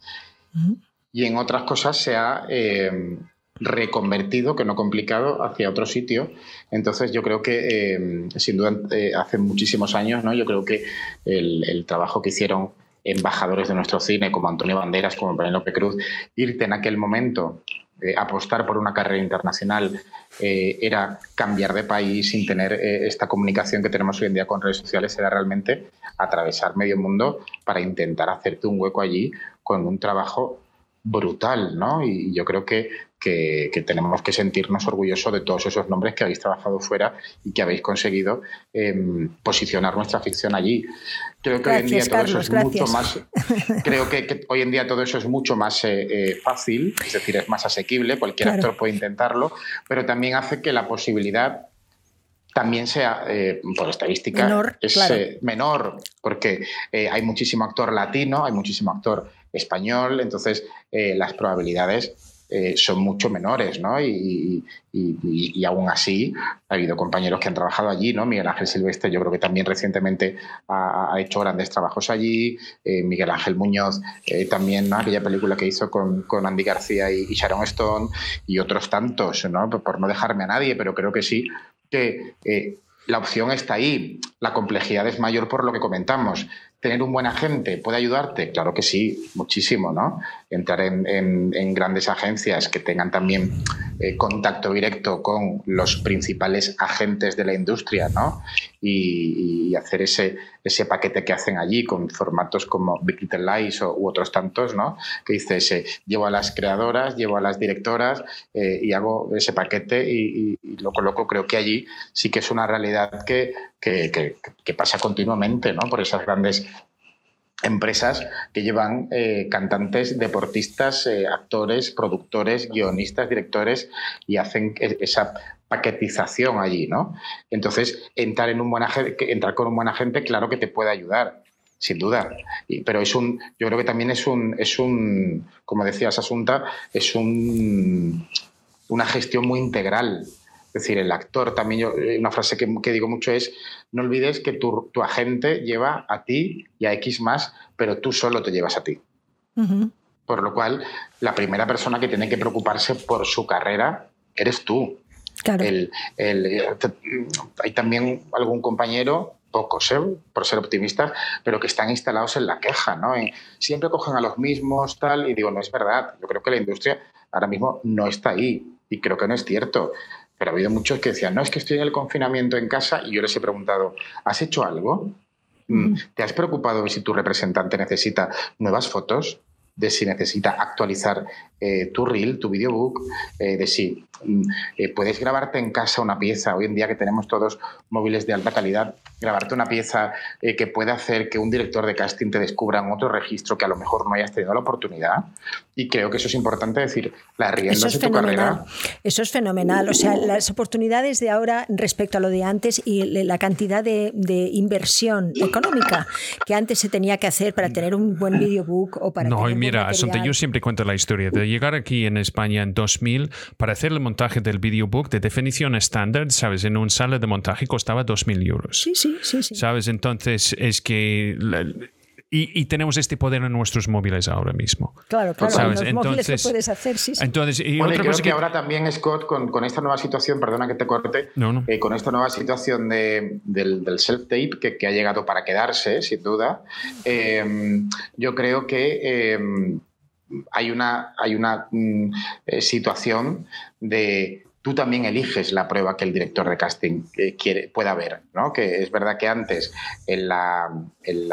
y en otras cosas se ha eh, reconvertido, que no complicado, hacia otro sitio. Entonces yo creo que, eh, sin duda, eh, hace muchísimos años, ¿no? yo creo que el, el, trabajo que hicieron embajadores de nuestro cine como Antonio Banderas, como Penélope Cruz, irte en aquel momento eh, apostar por una carrera internacional eh, era cambiar de país sin tener eh, esta comunicación que tenemos hoy en día con redes sociales, era realmente atravesar medio mundo para intentar hacerte un hueco allí con un trabajo brutal, ¿no? Y yo creo que, que, tenemos que sentirnos orgullosos de todos esos nombres que habéis trabajado fuera y que habéis conseguido em, posicionar nuestra ficción allí. Creo que hoy en día todo eso es mucho más. Creo que, hoy en día todo eso es mucho más eh, eh, fácil, es decir, es más asequible, cualquier actor puede intentarlo, pero también hace que la posibilidad también sea, eh, por estadística, menor, es menor, porque hay muchísimo actor latino, hay muchísimo actor español, entonces eh, las probabilidades eh, son mucho menores, ¿no? Y, aún así ha habido compañeros que han trabajado allí, ¿no? Miguel Ángel Silvestre, yo creo que también recientemente ha, hecho grandes trabajos allí. Eh, Miguel Ángel Muñoz, también, Aquella película que hizo con, con Andy García y, Sharon Stone y otros tantos, ¿no? Por no dejarme a nadie, pero creo que sí que la opción está ahí. La complejidad es mayor por lo que comentamos tener un buen agente puede ayudarte? Claro que sí, muchísimo, ¿no? Entrar en, grandes agencias que tengan también eh, contacto directo con los principales agentes de la industria, ¿no? Y, hacer ese, ese paquete que hacen allí con formatos como Big Little Lies u otros tantos, ¿no? Que dices, eh, llevo a las creadoras, llevo a las directoras eh, y hago ese paquete y, y, lo coloco. Creo que allí sí que es una realidad que, que, que pasa continuamente, ¿no? Por esas grandes empresas que llevan eh, cantantes, deportistas, eh, actores, productores, guionistas, directores y hacen e-, esa paquetización allí, ¿no? Entonces, entrar, en un buen entrar con un buen agente, claro que te puede ayudar, sin duda. pero es un, yo creo que también es un, es un, como decías, Asunta, es un, una gestión muy integral es decir, el actor también, yo, eh, una frase que, digo mucho es, no olvides que tu, agente lleva a ti y a X más, pero tú solo te llevas a ti. Por lo cual, la primera persona que tiene que preocuparse por su carrera eres tú. Claro. El, hay también algún compañero, pocos, ¿eh? por ser optimista, pero que están instalados en la queja, ¿no? siempre cogen a los mismos, tal, y digo, no es verdad. Yo creo que la industria ahora mismo no está ahí, y creo que no es cierto. Pero ha habido muchos que decían, no, es que estoy en el confinamiento en casa y yo les he preguntado, ¿has hecho algo? Mm, ¿Te has preocupado de si tu representante necesita nuevas fotos? De si necesita actualizar eh, tu reel, tu videobook, eh, de si mm, eh, puedes grabarte en casa una pieza, hoy en día que tenemos todos móviles de alta calidad, grabarte una pieza que pueda hacer que un director de casting te descubra en otro registro que a lo mejor no hayas tenido la oportunidad. Y creo que eso es importante decir, la riendas de tu carrera. Eso es fenomenal. O sea, las oportunidades de ahora respecto a lo de antes y la cantidad de, de inversión económica que antes se tenía que hacer para tener un buen videobook o para no, mira, yo siempre cuento la historia de llegar aquí en España en 2000 para hacer el montaje del videobook de definición estándar, ¿sabes? En un sala de montaje costaba 2.000 euros. Sí, sí, sí, sí. ¿Sabes? Entonces es que... Y, tenemos este poder en nuestros móviles ahora mismo. Claro, claro. ¿sabes? Los entonces, móviles puedes hacer, sí, sí. Entonces, y otra creo que, ahora también, Scott, con, con, esta nueva situación, perdona que te corte, eh, con esta nueva situación de, del, del self-tape que, que, ha llegado para quedarse, sin duda, eh, yo creo que eh, hay una, hay una mm, eh, situación de tú también eliges la prueba que el director de casting eh, quiere, pueda ver, ¿no? Que es verdad que antes en la, el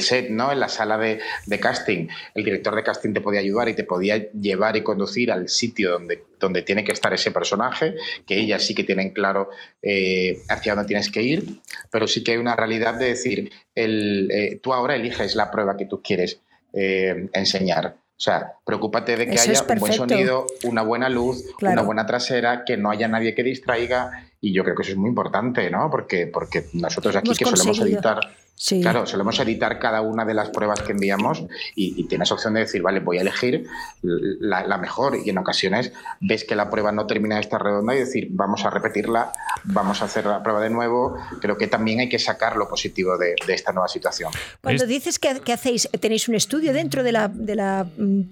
set, ¿no? en la sala de, casting, el director de casting te podía ayudar y te podía llevar y conducir al sitio donde, tiene que estar ese personaje, que ellas sí que tienen claro eh, hacia dónde tienes que ir, pero sí que hay una realidad de decir, el, tú ahora eliges la prueba que tú quieres eh, enseñar. O sea, preocúpate de que haya un buen sonido, una buena luz, una buena trasera, que no haya nadie que distraiga. Y yo creo que eso es muy importante, ¿no? Porque, porque nosotros aquí que solemos editar Claro, solemos editar cada una de las pruebas que enviamos y, tienes opción de decir, vale, voy a elegir la, mejor y en ocasiones ves que la prueba no termina de estar redonda y decir, vamos a repetirla, vamos a hacer la prueba de nuevo. Creo que también hay que sacar lo positivo de, esta nueva situación. Cuando dices que, hacéis, ¿tenéis un estudio dentro de la, de la mm,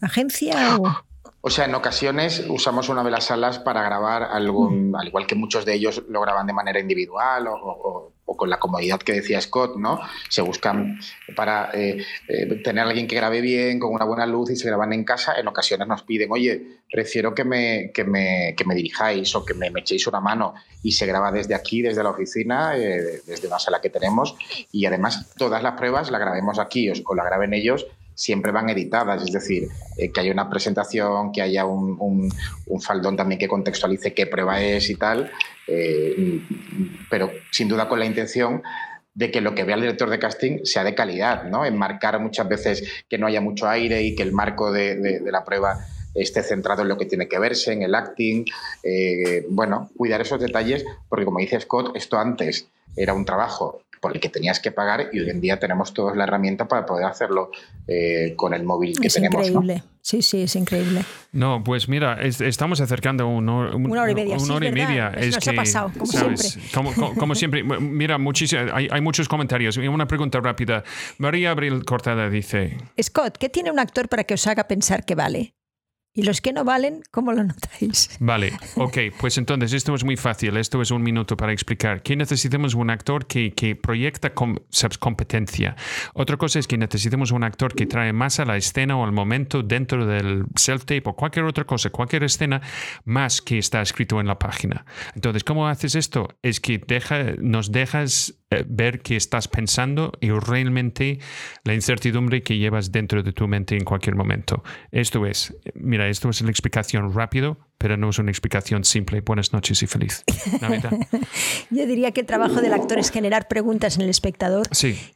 agencia? O... O sea, en ocasiones usamos una de las salas para grabar algún, al igual que muchos de ellos lo graban de manera individual o, con la comodidad que decía Scott, ¿no? Se buscan para eh, eh, tener a alguien que grabe bien, con una buena luz y se graban en casa. En ocasiones nos piden, oye, prefiero que me, que me, que me dirijáis o que me, echéis una mano y se graba desde aquí, desde la oficina, desde una sala que tenemos y además todas las pruebas las grabemos aquí o, la graben ellos siempre van editadas, es decir, que haya una presentación, que haya un, un, faldón también que contextualice qué prueba es y tal, eh, pero sin duda con la intención de que lo que vea el director de casting sea de calidad, ¿no? Enmarcar muchas veces que no haya mucho aire y que el marco de, la prueba esté centrado en lo que tiene que verse, en el acting. Eh, bueno, cuidar esos detalles, porque como dice Scott, esto antes era un trabajo por el que tenías que pagar y hoy en día tenemos todos la herramienta para poder hacerlo eh, con el móvil que tenemos. Increíble. Sí, sí, es increíble. No, pues mira, estamos acercando una hora y media. Una hora y media. Es, que, ha pasado, como siempre. Como, siempre. Mira, hay, hay, muchos comentarios. Una pregunta rápida. María Abril Cortada dice... Scott, ¿qué tiene un actor para que os haga pensar que vale? Y los que no valen, ¿cómo lo notáis? Vale, ok, pues entonces esto es muy fácil, esto es un minuto para explicar. Que necesitamos un actor que, que proyecta competencia. Otra cosa es que necesitamos un actor que trae más a la escena o al momento dentro del self-tape o cualquier otra cosa, cualquier escena, más que está escrito en la página. Entonces, ¿cómo haces esto? Es que deja, nos dejas ver qué estás pensando y realmente la incertidumbre que llevas dentro de tu mente en cualquier momento. Esto es, mira, esto es una explicación rápido, pero no es una explicación simple. Buenas noches y feliz Yo diría que el trabajo del actor es generar preguntas en el espectador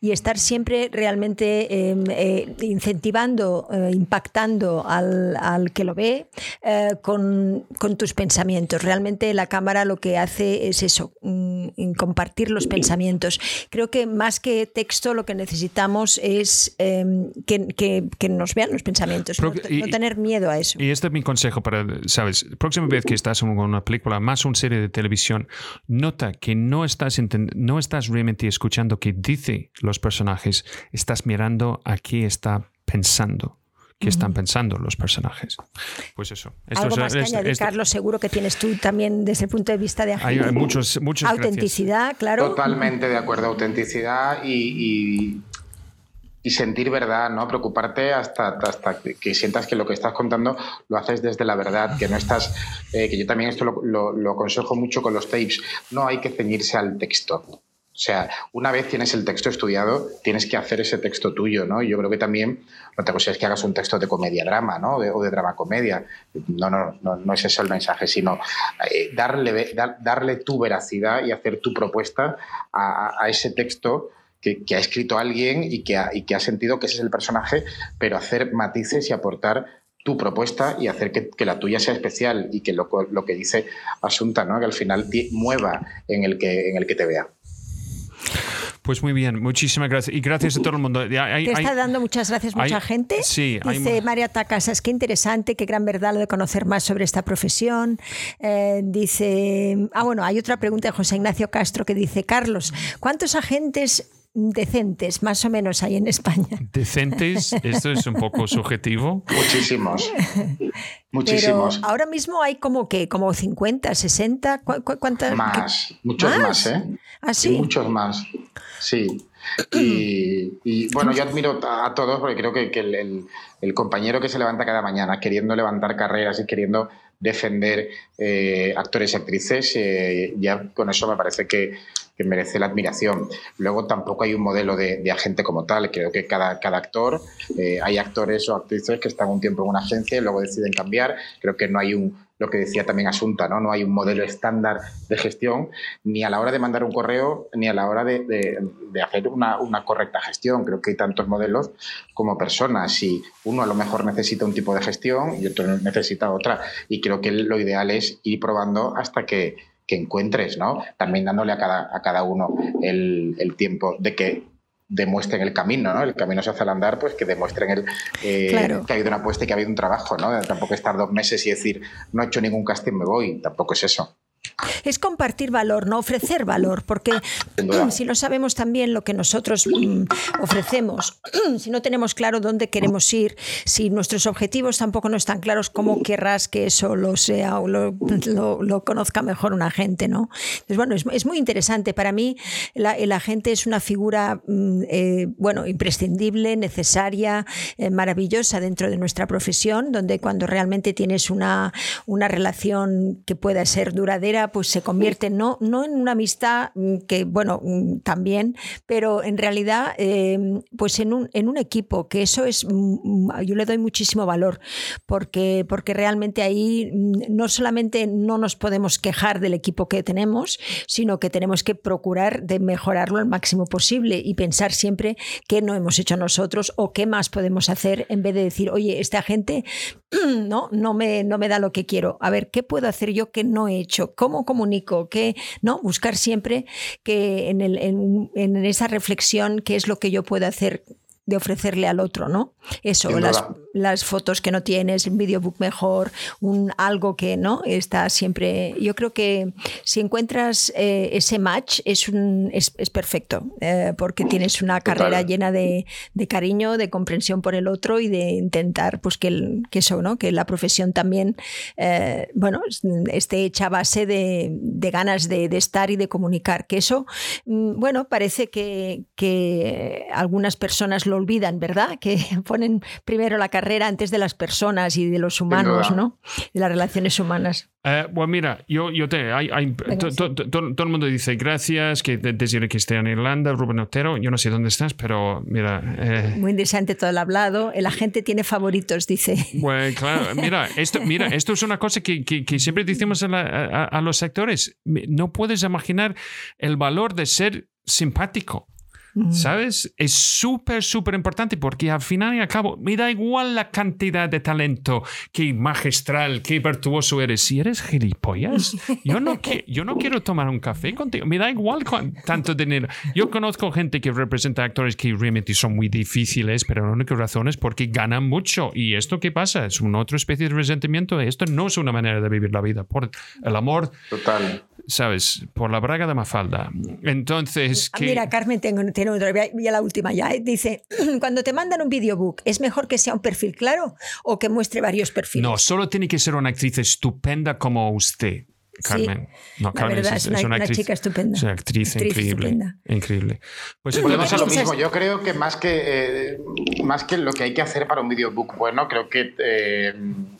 y estar siempre realmente em, eh, incentivando, eh, impactando al, que lo ve eh, con, tus pensamientos. Realmente la cámara lo que hace es eso, mm, compartir los pensamientos. Creo que más que texto lo que necesitamos es em, que, nos vean los pensamientos, no, tener miedo a eso. Y este es mi consejo para, ¿sabes? Próxima vez que estás en una película, más una serie de televisión, nota que no estás, no estás realmente escuchando qué dice los personajes, estás mirando a qué está pensando qué están pensando los personajes. Pues eso. Esto Algo más que añadir, Carlos, seguro que tienes tú también desde el punto de vista de Hay, muchos, muchos Autenticidad, claro. Totalmente de acuerdo, autenticidad y y sentir verdad, ¿no? Preocuparte hasta, hasta que sientas que lo que estás contando lo haces desde la verdad, que no estás, eh, que yo también esto lo, lo, aconsejo mucho con los tapes, no hay que ceñirse al texto. O sea, una vez tienes el texto estudiado, tienes que hacer ese texto tuyo, ¿no? Y yo creo que también, no te es que hagas un texto de comedia-drama, ¿no? o de drama-comedia. No, no, no, no es ese el mensaje, sino eh, darle, darle tu veracidad y hacer tu propuesta a, a ese texto que, ha escrito alguien y que ha, y que ha sentido que ese es el personaje, pero hacer matices y aportar tu propuesta y hacer que, la tuya sea especial y que lo, lo, que dice Asunta, ¿no? que al final mueva en el que, en el que te vea. Pues muy bien, muchísimas gracias. Y gracias a todo el mundo. te está dando muchas gracias mucha gente. Sí, dice María Tacasas, qué interesante, qué gran verdad lo de conocer más sobre esta profesión. Eh, dice, ah, bueno, hay otra pregunta de José Ignacio Castro que dice, Carlos, ¿cuántos agentes decentes, más o menos, hay en España. ¿Decentes? Esto es un poco subjetivo. Muchísimos. Muchísimos. ahora mismo hay como que, como 50, 60, ¿cuántas? Más, muchos más, ¿eh? ¿Ah, sí? muchos más, sí. Y, bueno, yo admiro a todos porque creo que, el, compañero que se levanta cada mañana queriendo levantar carreras y queriendo defender eh, actores y actrices, eh, ya con eso me parece que, que merece la admiración. Luego tampoco hay un modelo de, agente como tal. Creo que cada, cada actor, eh, hay actores o actrices que están un tiempo en una agencia y luego deciden cambiar. Creo que no hay un, lo que decía también Asunta, ¿no? No hay un modelo estándar de gestión ni a la hora de mandar un correo ni a la hora de, de, hacer una, una, correcta gestión. Creo que hay tantos modelos como personas y uno a lo mejor necesita un tipo de gestión y otro necesita otra. Y creo que lo ideal es ir probando hasta que que encuentres, ¿no? También dándole a cada, a cada uno el, tiempo de que demuestren el camino, ¿no? El camino se hace al andar, pues que demuestren el, eh, que ha habido una apuesta y que ha habido un trabajo, ¿no? Tampoco estar dos meses y decir, no he hecho ningún casting, me voy, tampoco es eso. Es compartir valor, no ofrecer valor, porque si no sabemos también lo que nosotros mm, ofrecemos, si no tenemos claro dónde queremos ir, si nuestros objetivos tampoco no están claros, ¿cómo querrás que eso lo sea o lo, conozca mejor una gente? ¿no? Entonces, bueno, es, muy interesante. Para mí, la, el agente es una figura mm, eh, bueno, imprescindible, necesaria, eh, maravillosa dentro de nuestra profesión, donde cuando realmente tienes una, una relación que pueda ser duradera, pues se convierte no, no en una amistad mm, que, bueno, mm, también, pero en realidad, em, pues en un, en un equipo, que eso es, mm, yo le doy muchísimo valor, porque, porque realmente ahí no solamente no nos podemos quejar del equipo que tenemos, sino que tenemos que procurar de mejorarlo al máximo posible y pensar siempre qué no hemos hecho nosotros o qué más podemos hacer en vez de decir, oye, esta gente no, no, me, no me da lo que quiero. A ver, ¿qué puedo hacer yo que no he hecho? ¿Cómo comunico? ¿Qué? ¿No? Buscar siempre que en, el, en, en esa reflexión qué es lo que yo puedo hacer de ofrecerle al otro, ¿no? Eso, las, las, fotos que no tienes, un videobook mejor, un algo que no está siempre. Yo creo que si encuentras eh, ese match es, un, es, perfecto, eh, porque tienes una carrera llena de, de, cariño, de comprensión por el otro y de intentar pues que, que eso, ¿no? Que la profesión también, eh, bueno, esté hecha a base de, de ganas de, de, estar y de comunicar. Que eso, mm, bueno, parece que, que algunas personas lo olvidan, ¿verdad? Que ponen primero la carrera antes de las personas y de los humanos, ¿no? De las relaciones humanas. Eh, bueno, mira, yo, yo te, hay, todo el mundo dice gracias, que desde que esté en Irlanda, Rubén Otero, yo no sé dónde estás, pero mira. Eh, Muy interesante todo el hablado. La gente tiene favoritos, dice. Bueno, claro, mira, esto, mira, esto es una cosa que, que, siempre decimos a, a los sectores. No puedes imaginar el valor de ser simpático. ¿Sabes? Es súper, súper importante porque al final y al cabo me da igual la cantidad de talento, qué magistral, qué virtuoso eres. Si eres gilipollas, yo no, yo no quiero tomar un café contigo. Me da igual tanto dinero. Yo conozco gente que representa actores que realmente son muy difíciles, pero la única razón es porque ganan mucho. ¿Y esto qué pasa? Es una otra especie de resentimiento. Esto no es una manera de vivir la vida. Por el amor. Total. ¿Sabes? Por la braga de Mafalda. Entonces. Ah, mira, Carmen, tengo, tiene otra. Ya la última ya. ¿eh? Dice: cuando te mandan un videobook, ¿es mejor que sea un perfil claro o que muestre varios perfiles? No, solo tiene que ser una actriz estupenda como usted. Carmen. No, Carmen es, una, chica estupenda. Es una actriz, increíble. Increíble. Pues entonces, lo mismo. Yo creo que más que, eh, más que lo que hay que hacer para un videobook bueno, creo que eh,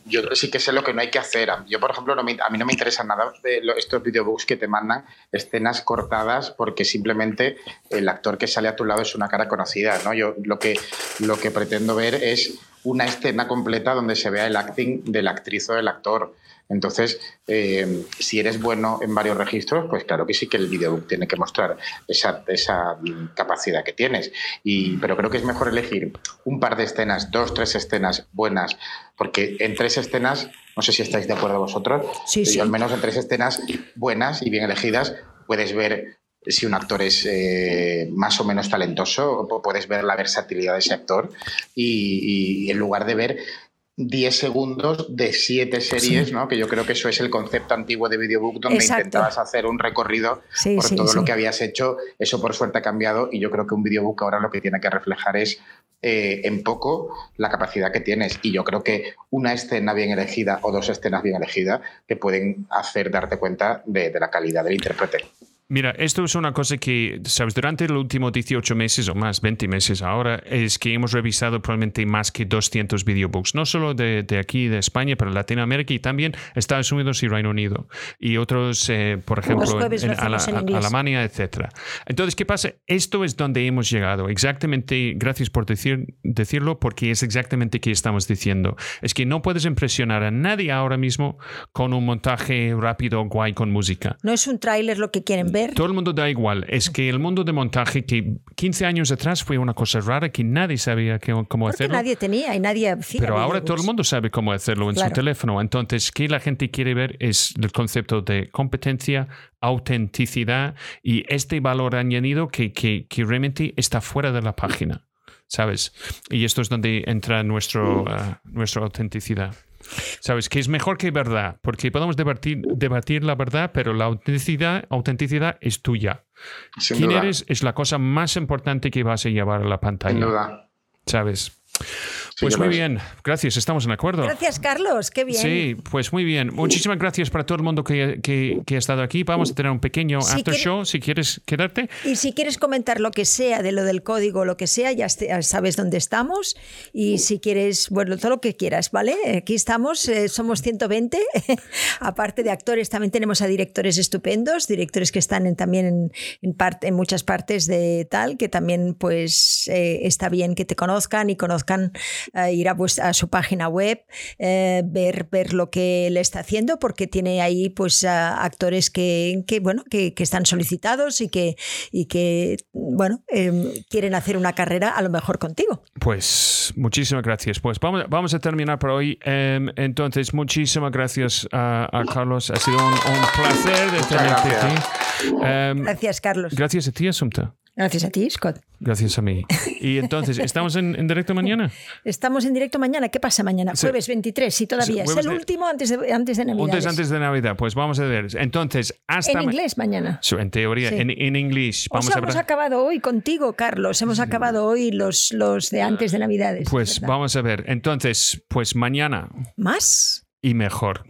yo sí que sé lo que no hay que hacer. Yo, por ejemplo, a mí no me interesa nada de estos videobooks que te mandan escenas cortadas porque simplemente el actor que sale a tu lado es una cara conocida. ¿no? Yo lo que, lo que pretendo ver es una escena completa donde se vea el acting de la actriz o del actor. Entonces, eh, si eres bueno en varios registros, pues claro que sí que el videobook tiene que mostrar esa, esa capacidad que tienes. Y, pero creo que es mejor elegir un par de escenas, dos, tres escenas buenas, porque en tres escenas, no sé si estáis de acuerdo vosotros, sí, sí. al menos en tres escenas buenas y bien elegidas puedes ver si un actor es eh, más o menos talentoso, puedes ver la versatilidad de ese actor y, y en lugar de ver 10 segundos de 7 series, ¿no? Que yo creo que eso es el concepto antiguo de videobook donde intentabas hacer un recorrido por todo lo que habías hecho. Eso por suerte ha cambiado y yo creo que un videobook ahora lo que tiene que reflejar es eh, en poco la capacidad que tienes. Y yo creo que una escena bien elegida o dos escenas bien elegidas te pueden hacer darte cuenta de la calidad del intérprete. Mira, esto es una cosa que, sabes, durante los últimos 18 meses o más, 20 meses ahora, es que hemos revisado probablemente más que 200 videobooks, no solo de, de aquí, de España, pero Latinoamérica y también Estados Unidos y Reino Unido. Y otros, eh, por ejemplo, en, Alemania, etc. Entonces, ¿qué pasa? Esto es donde hemos llegado. Exactamente, gracias por decir, decirlo, porque es exactamente que estamos diciendo. Es que no puedes impresionar a nadie ahora mismo con un montaje rápido, guay, con música. No es un tráiler lo que quieren ver todo el mundo da igual. Es que el mundo de montaje, que 15 años atrás fue una cosa rara que nadie sabía cómo Porque hacerlo. nadie tenía y nadie Pero ahora todo el mundo sabe cómo hacerlo en su teléfono. Entonces, ¿qué la gente quiere ver? Es el concepto de competencia, autenticidad y este valor añadido que, que, que realmente está fuera de la página. ¿Sabes? Y esto es donde entra nuestro, uh, nuestra autenticidad. ¿Sabes? Que es mejor que verdad, porque podemos debatir, debatir la verdad, pero la autenticidad, autenticidad es tuya. Quién eres es la cosa más importante que vas a llevar a la pantalla. Sin duda. ¿Sabes? Pues muy bien, gracias, estamos en acuerdo. Gracias, Carlos, qué bien. Sí, pues muy bien. Muchísimas gracias para todo el mundo que, que, ha estado aquí. Vamos a tener un pequeño after show si quieres quedarte. Y si quieres comentar lo que sea de lo del código, lo que sea, ya, sabes dónde estamos. Y si quieres, bueno, todo lo que quieras, ¿vale? Aquí estamos, eh, somos 120. Aparte de actores, también tenemos a directores estupendos, directores que están también en, en, parte, en muchas partes de tal, que también pues eh, está bien que te conozcan y conozcan ir a, a, su página web, eh, ver, ver lo que le está haciendo, porque tiene ahí pues actores que, que bueno, que, que, están solicitados y que, y que bueno, em, quieren hacer una carrera a lo mejor contigo. Pues muchísimas gracias. Pues vamos, vamos a terminar por hoy. Em, entonces, muchísimas gracias a, Carlos. Ha sido un, placer de tenerte aquí. Em, gracias, Carlos. Gracias a ti, Asunta. Gracias a ti, Scott. Gracias a mí. Y entonces, ¿estamos en, directo mañana? Estamos en directo mañana. ¿Qué pasa mañana? Jueves 23, sí, todavía. Es el último antes de, antes de Navidad. Antes, antes de Navidad. Pues vamos a ver. Entonces, hasta... En inglés mañana. En teoría, en, en inglés. Vamos hemos acabado hoy contigo, Carlos. Hemos acabado hoy los, los de antes de Navidades. Pues vamos a ver. Entonces, pues mañana. ¿Más? Y mejor.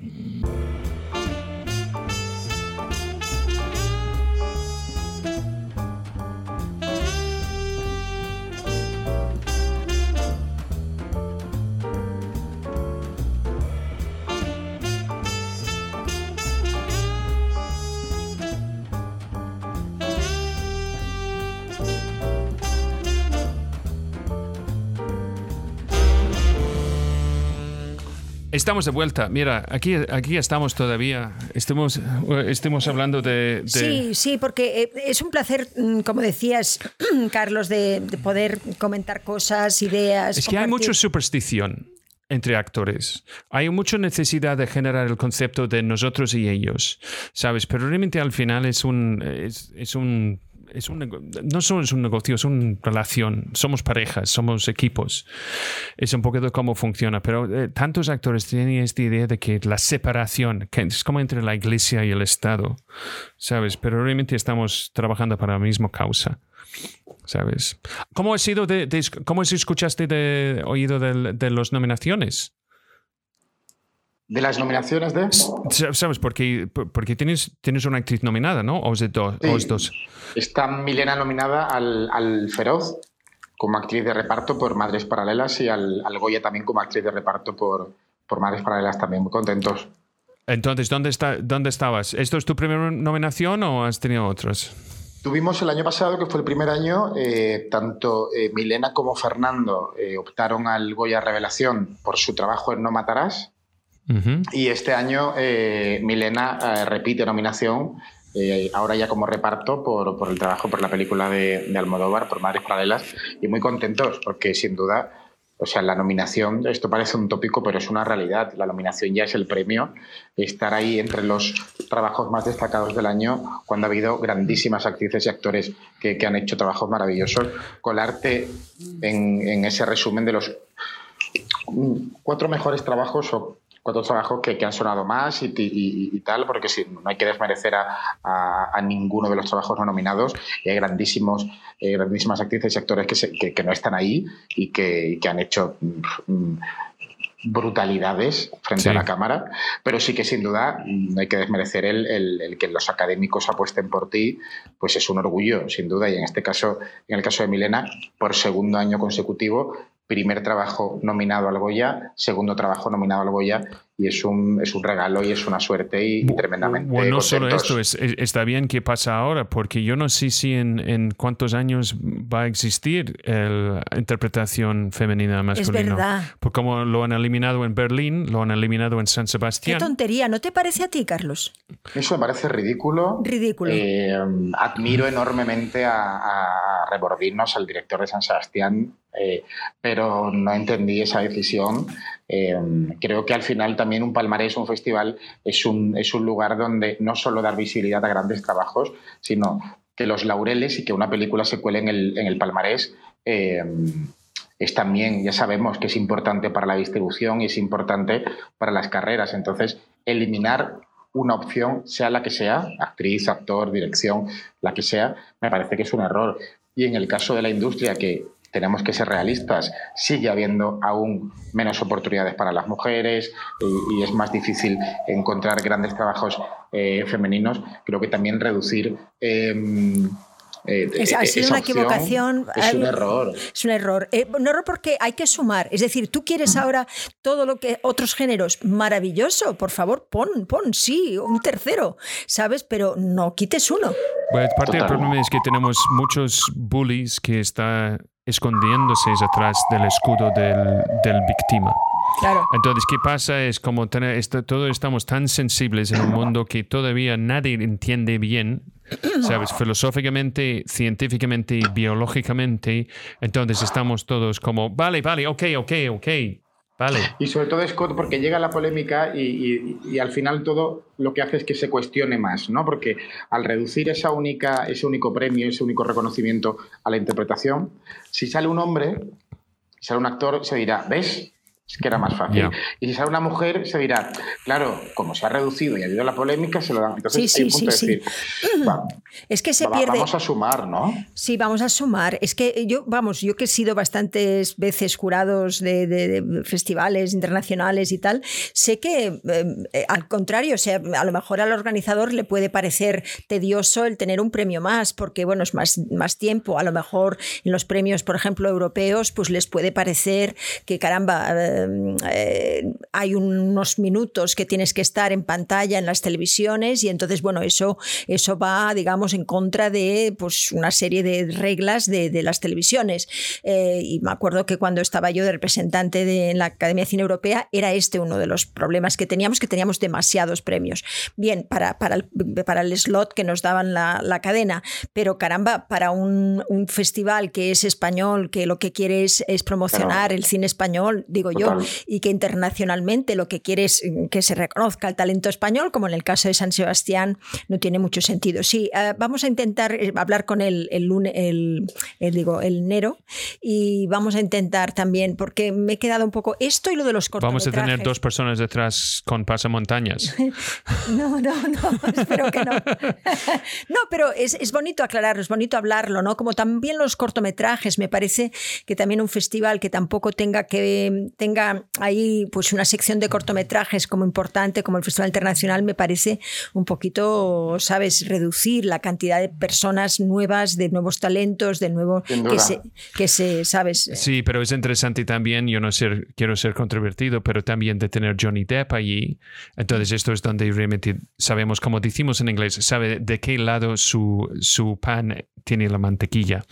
Estamos de vuelta. Mira, aquí, aquí estamos todavía. Estemos, estemos hablando de, Sí, sí, porque eh, es un placer, mm, como decías, Carlos, de, poder comentar cosas, ideas. Es que hay mucha superstición entre actores. Hay mucha necesidad de generar el concepto de nosotros y ellos, ¿sabes? Pero realmente al final es un, es un es un, no solo es un negocio, es una relación. Somos parejas, somos equipos. Es un poco de cómo funciona. Pero eh, tantos actores tienen esta idea de que la separación, es como entre la iglesia y el Estado, ¿sabes? Pero realmente estamos trabajando para la misma causa. ¿Sabes? ¿Cómo ha sido de, cómo escuchaste de oído de, de las nominaciones? De las nominaciones de. ¿Sabes? Porque, porque tienes, tienes una actriz nominada, ¿no? ¿O es de dos? dos? Está Milena nominada al, al, Feroz como actriz de reparto por Madres Paralelas y al, al Goya también como actriz de reparto por, por Madres Paralelas también. Muy contentos. Entonces, ¿dónde, está, ¿dónde estabas? ¿Esto es tu primera nominación o has tenido otras? Tuvimos el año pasado, que fue el primer año, eh, tanto eh, Milena como Fernando eh, optaron al Goya Revelación por su trabajo en No Matarás y este año eh, Milena eh, repite nominación, eh, ahora ya como reparto por, por, el trabajo por la película de, Almodóvar, por Madres Paralelas, y muy contentos porque sin duda, o sea, la nominación, esto parece un tópico, pero es una realidad, la nominación ya es el premio, estar ahí entre los trabajos más destacados del año, cuando ha habido grandísimas actrices y actores que, que han hecho trabajos maravillosos, colarte en, en ese resumen de los cuatro mejores trabajos o cuatro trabajos que, que han sonado más y, tal, porque si, no hay que desmerecer a, a, ninguno de los trabajos no nominados hay grandísimos, eh, grandísimas actrices y actores que, que, no están ahí y que, han hecho mm, brutalidades frente a la cámara, pero sí que sin duda no hay que desmerecer el, el, el, que los académicos apuesten por ti, pues es un orgullo, sin duda, y en este caso, en el caso de Milena, por segundo año consecutivo, primer trabajo nominado al Goya, segundo trabajo nominado al Goya y es un, es un regalo y es una suerte y, tremendamente. Bueno, no solo esto, es, está bien que pasa ahora, porque yo no sé si en, en cuántos años va a existir la interpretación femenina masculina. Es verdad. Porque como lo han eliminado en Berlín, lo han eliminado en San Sebastián. Qué tontería, ¿no te parece a ti, Carlos? Eso me parece ridículo. Ridículo. Eh, admiro enormemente a, a Rebordinos, al director de San Sebastián, eh, pero no entendí esa decisión. Eh, creo que al final también un palmarés, un festival, es un, es un lugar donde no solo dar visibilidad a grandes trabajos, sino que los laureles y que una película se cuele en el, en el palmarés. Eh, es también, ya sabemos que es importante para la distribución y es importante para las carreras. Entonces, eliminar una opción, sea la que sea, actriz, actor, dirección, la que sea, me parece que es un error. Y en el caso de la industria, que tenemos que ser realistas, sigue habiendo aún menos oportunidades para las mujeres y, es más difícil encontrar grandes trabajos eh, femeninos, creo que también reducir... Em, eh, es, ha sido una equivocación. Es un error. Es un error. Eh, un error porque hay que sumar. Es decir, tú quieres ahora todo lo que otros géneros, maravilloso, por favor, pon, pon, sí, un tercero, ¿sabes? Pero no quites uno. parte del problema es que tenemos muchos bullies que están escondiéndose atrás del escudo del, del víctima. Claro. Entonces, ¿qué pasa? Es como tener, todos estamos tan sensibles en un mundo que todavía nadie entiende bien, ¿sabes? Filosóficamente, científicamente y biológicamente. Entonces estamos todos como, vale, vale, ok, ok, ok. Vale. Y sobre todo, Scott, porque llega la polémica y, al final todo lo que hace es que se cuestione más, ¿no? Porque al reducir esa única, ese único premio, ese único reconocimiento a la interpretación, si sale un hombre, sale un actor, se dirá, ¿ves? Es que era más fácil. Y si sale una mujer, se dirá, claro, como se ha reducido y ha habido la polémica, se lo dan. Entonces, hay un punto de decir, es que se pierde. Vamos a sumar, ¿no? Sí, vamos a sumar. Es que yo, vamos, yo que he sido bastantes veces jurados de, festivales internacionales y tal, sé que eh, al contrario, o sea, a lo mejor al organizador le puede parecer tedioso el tener un premio más, porque bueno, es más, más tiempo. A lo mejor en los premios, por ejemplo, europeos, pues les puede parecer que caramba eh, eh, hay unos minutos que tienes que estar en pantalla en las televisiones y entonces, bueno, eso, eso va, digamos, en contra de pues, una serie de reglas de, las televisiones. Eh, y me acuerdo que cuando estaba yo de representante de la Academia de Cine Europea, era este uno de los problemas que teníamos, que teníamos demasiados premios. Bien, para, para, el, para el slot que nos daban la, la cadena, pero caramba, para un, un, festival que es español, que lo que quiere es, promocionar el cine español, digo yo, y que internacionalmente lo que quiere es mm, que se reconozca el talento español, como en el caso de San Sebastián, no tiene mucho sentido. Sí, eh, vamos a intentar eh, hablar con el, el, lunes, el, digo, el Nero y vamos a intentar también, porque me he quedado un poco esto y lo de los cortometrajes. Vamos a tener dos personas detrás con pasamontañas. no, no, no, espero que no. no, pero es, es bonito aclararlo, es bonito hablarlo, ¿no? Como también los cortometrajes, me parece que también un festival que tampoco tenga que tenga ahí pues una sección de cortometrajes como importante, como el Festival Internacional, me parece un poquito, ¿sabes?, reducir la cantidad de personas nuevas, de nuevos talentos, de nuevo que se, que se, ¿sabes? Sí, pero es interesante también, yo no ser, quiero ser controvertido, pero también de tener Johnny Depp allí. Entonces esto es donde realmente sabemos, como decimos en inglés, sabe de qué lado su, su pan tiene la mantequilla.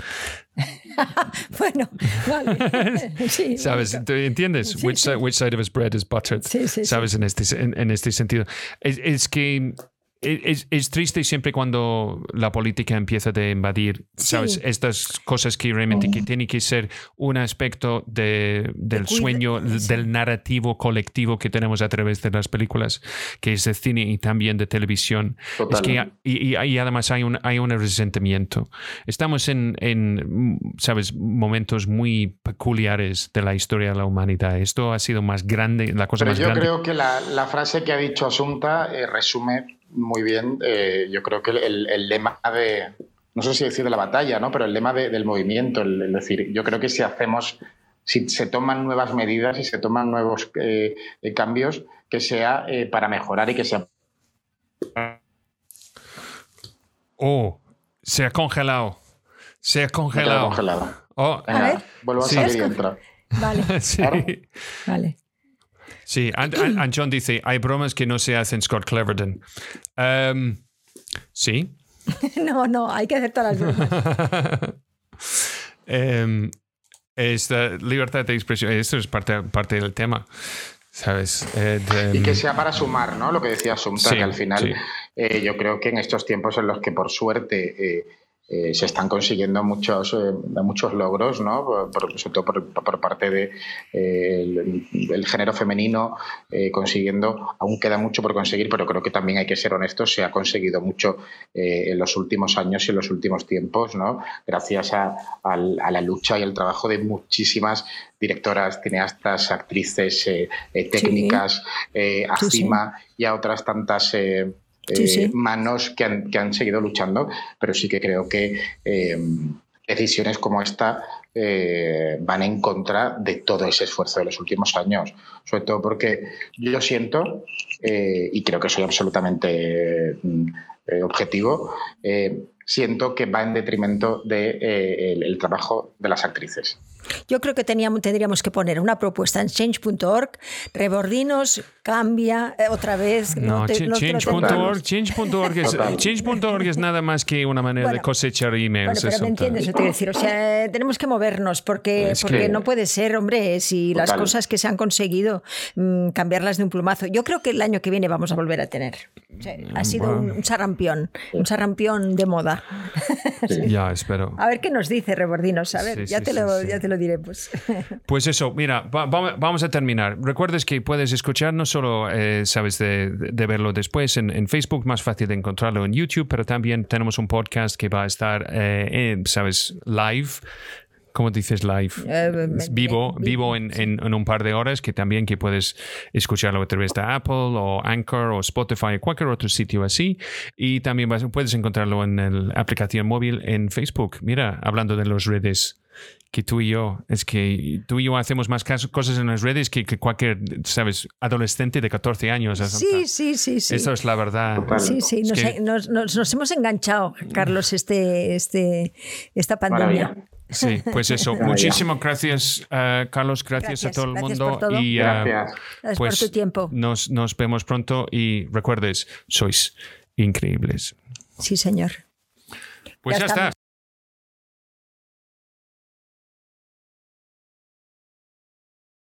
bueno, vale. ¿Sabes? ¿Entiendes? which, Side, which, side, of his bread is buttered? ¿Sabes? En este, en, este sentido. Es, es que es, es, triste siempre cuando la política empieza a invadir, ¿sabes? Estas cosas que realmente que tiene que ser un aspecto de, del sueño, del narrativo colectivo que tenemos a través de las películas, que es de cine y también de televisión. Es que, y, y, además hay un, hay un resentimiento. Estamos en, en, ¿sabes? Momentos muy peculiares de la historia de la humanidad. Esto ha sido más grande, la cosa Pero más yo grande. creo que la, la, frase que ha dicho Asunta eh, resume muy bien, eh, yo creo que el, lema de, no sé si decir de la batalla, ¿no? pero el lema del movimiento, es decir, yo creo que si hacemos, si se toman nuevas medidas y se toman nuevos eh, eh, cambios, que sea para mejorar y que sea... Oh, se ha congelado. Se ha congelado. congelado. Oh, vuelvo a salir y entrar. Vale. sí. Vale. Sí, and, John dice, hay bromas que no se hacen Scott Cleverden. Um, sí. no, no, hay que hacer todas las bromas. um, esta libertad de expresión, esto es parte, parte del tema. ¿Sabes? Eh, y que sea para sumar, ¿no? Lo que decía Sumta, que al final eh, yo creo que en estos tiempos en los que por suerte eh, eh, se están consiguiendo muchos, eh, muchos logros, ¿no? sobre todo por, parte del de, el, género femenino, consiguiendo, aún queda mucho por conseguir, pero creo que también hay que ser honestos, se ha conseguido mucho en los últimos años y en los últimos tiempos, ¿no? gracias a, la lucha y al trabajo de muchísimas directoras, cineastas, actrices, técnicas, a CIMA y a otras tantas eh, manos que han, que han, seguido luchando, pero sí que creo que eh, decisiones como esta eh, van en contra de todo ese esfuerzo de los últimos años, sobre todo porque yo siento, y creo que soy absolutamente objetivo, siento que va en detrimento del de, el trabajo de las actrices. Yo creo que teníamos, tendríamos que poner una propuesta en change.org, rebordinos, cambia eh, otra vez. No, change.org change.org es, nada más que una manera de cosechar emails. pero me entiendes, yo te decir, o sea, tenemos que movernos porque, porque no puede ser, hombre, si las cosas que se han conseguido, mm, cambiarlas de un plumazo. Yo creo que el año que viene vamos a volver a tener. ha sido un, un, sarrampión, un sarrampión de moda. Ya, espero. A ver qué nos dice Rebordinos, a ver, ya, te lo, ya te lo diré. Pues, pues eso, mira, vamos a terminar. Recuerdes que puedes escuchar no solo, eh, sabes, de, verlo después en, Facebook, más fácil de encontrarlo en YouTube, pero también tenemos un podcast que va a estar, eh, sabes, live ¿cómo dices live? Eh, vivo, vivo en, en, un par de horas que también que puedes escucharlo a través de Apple o Anchor o Spotify o cualquier otro sitio así. Y también puedes encontrarlo en la aplicación móvil en Facebook. Mira, hablando de las redes que tú y yo, es que tú y yo hacemos más cosas en las redes que, cualquier, sabes, adolescente de 14 años. Sí, sí, sí, sí. Eso es la verdad. Sí, sí, nos, nos, hemos enganchado, Carlos, este, este, esta pandemia. Sí, pues eso. Muchísimas gracias, eh, Carlos. Gracias, a todo el mundo. Y uh, pues por tu tiempo. Nos, nos vemos pronto y recuerdes, sois increíbles. Sí, señor. Pues ya, está.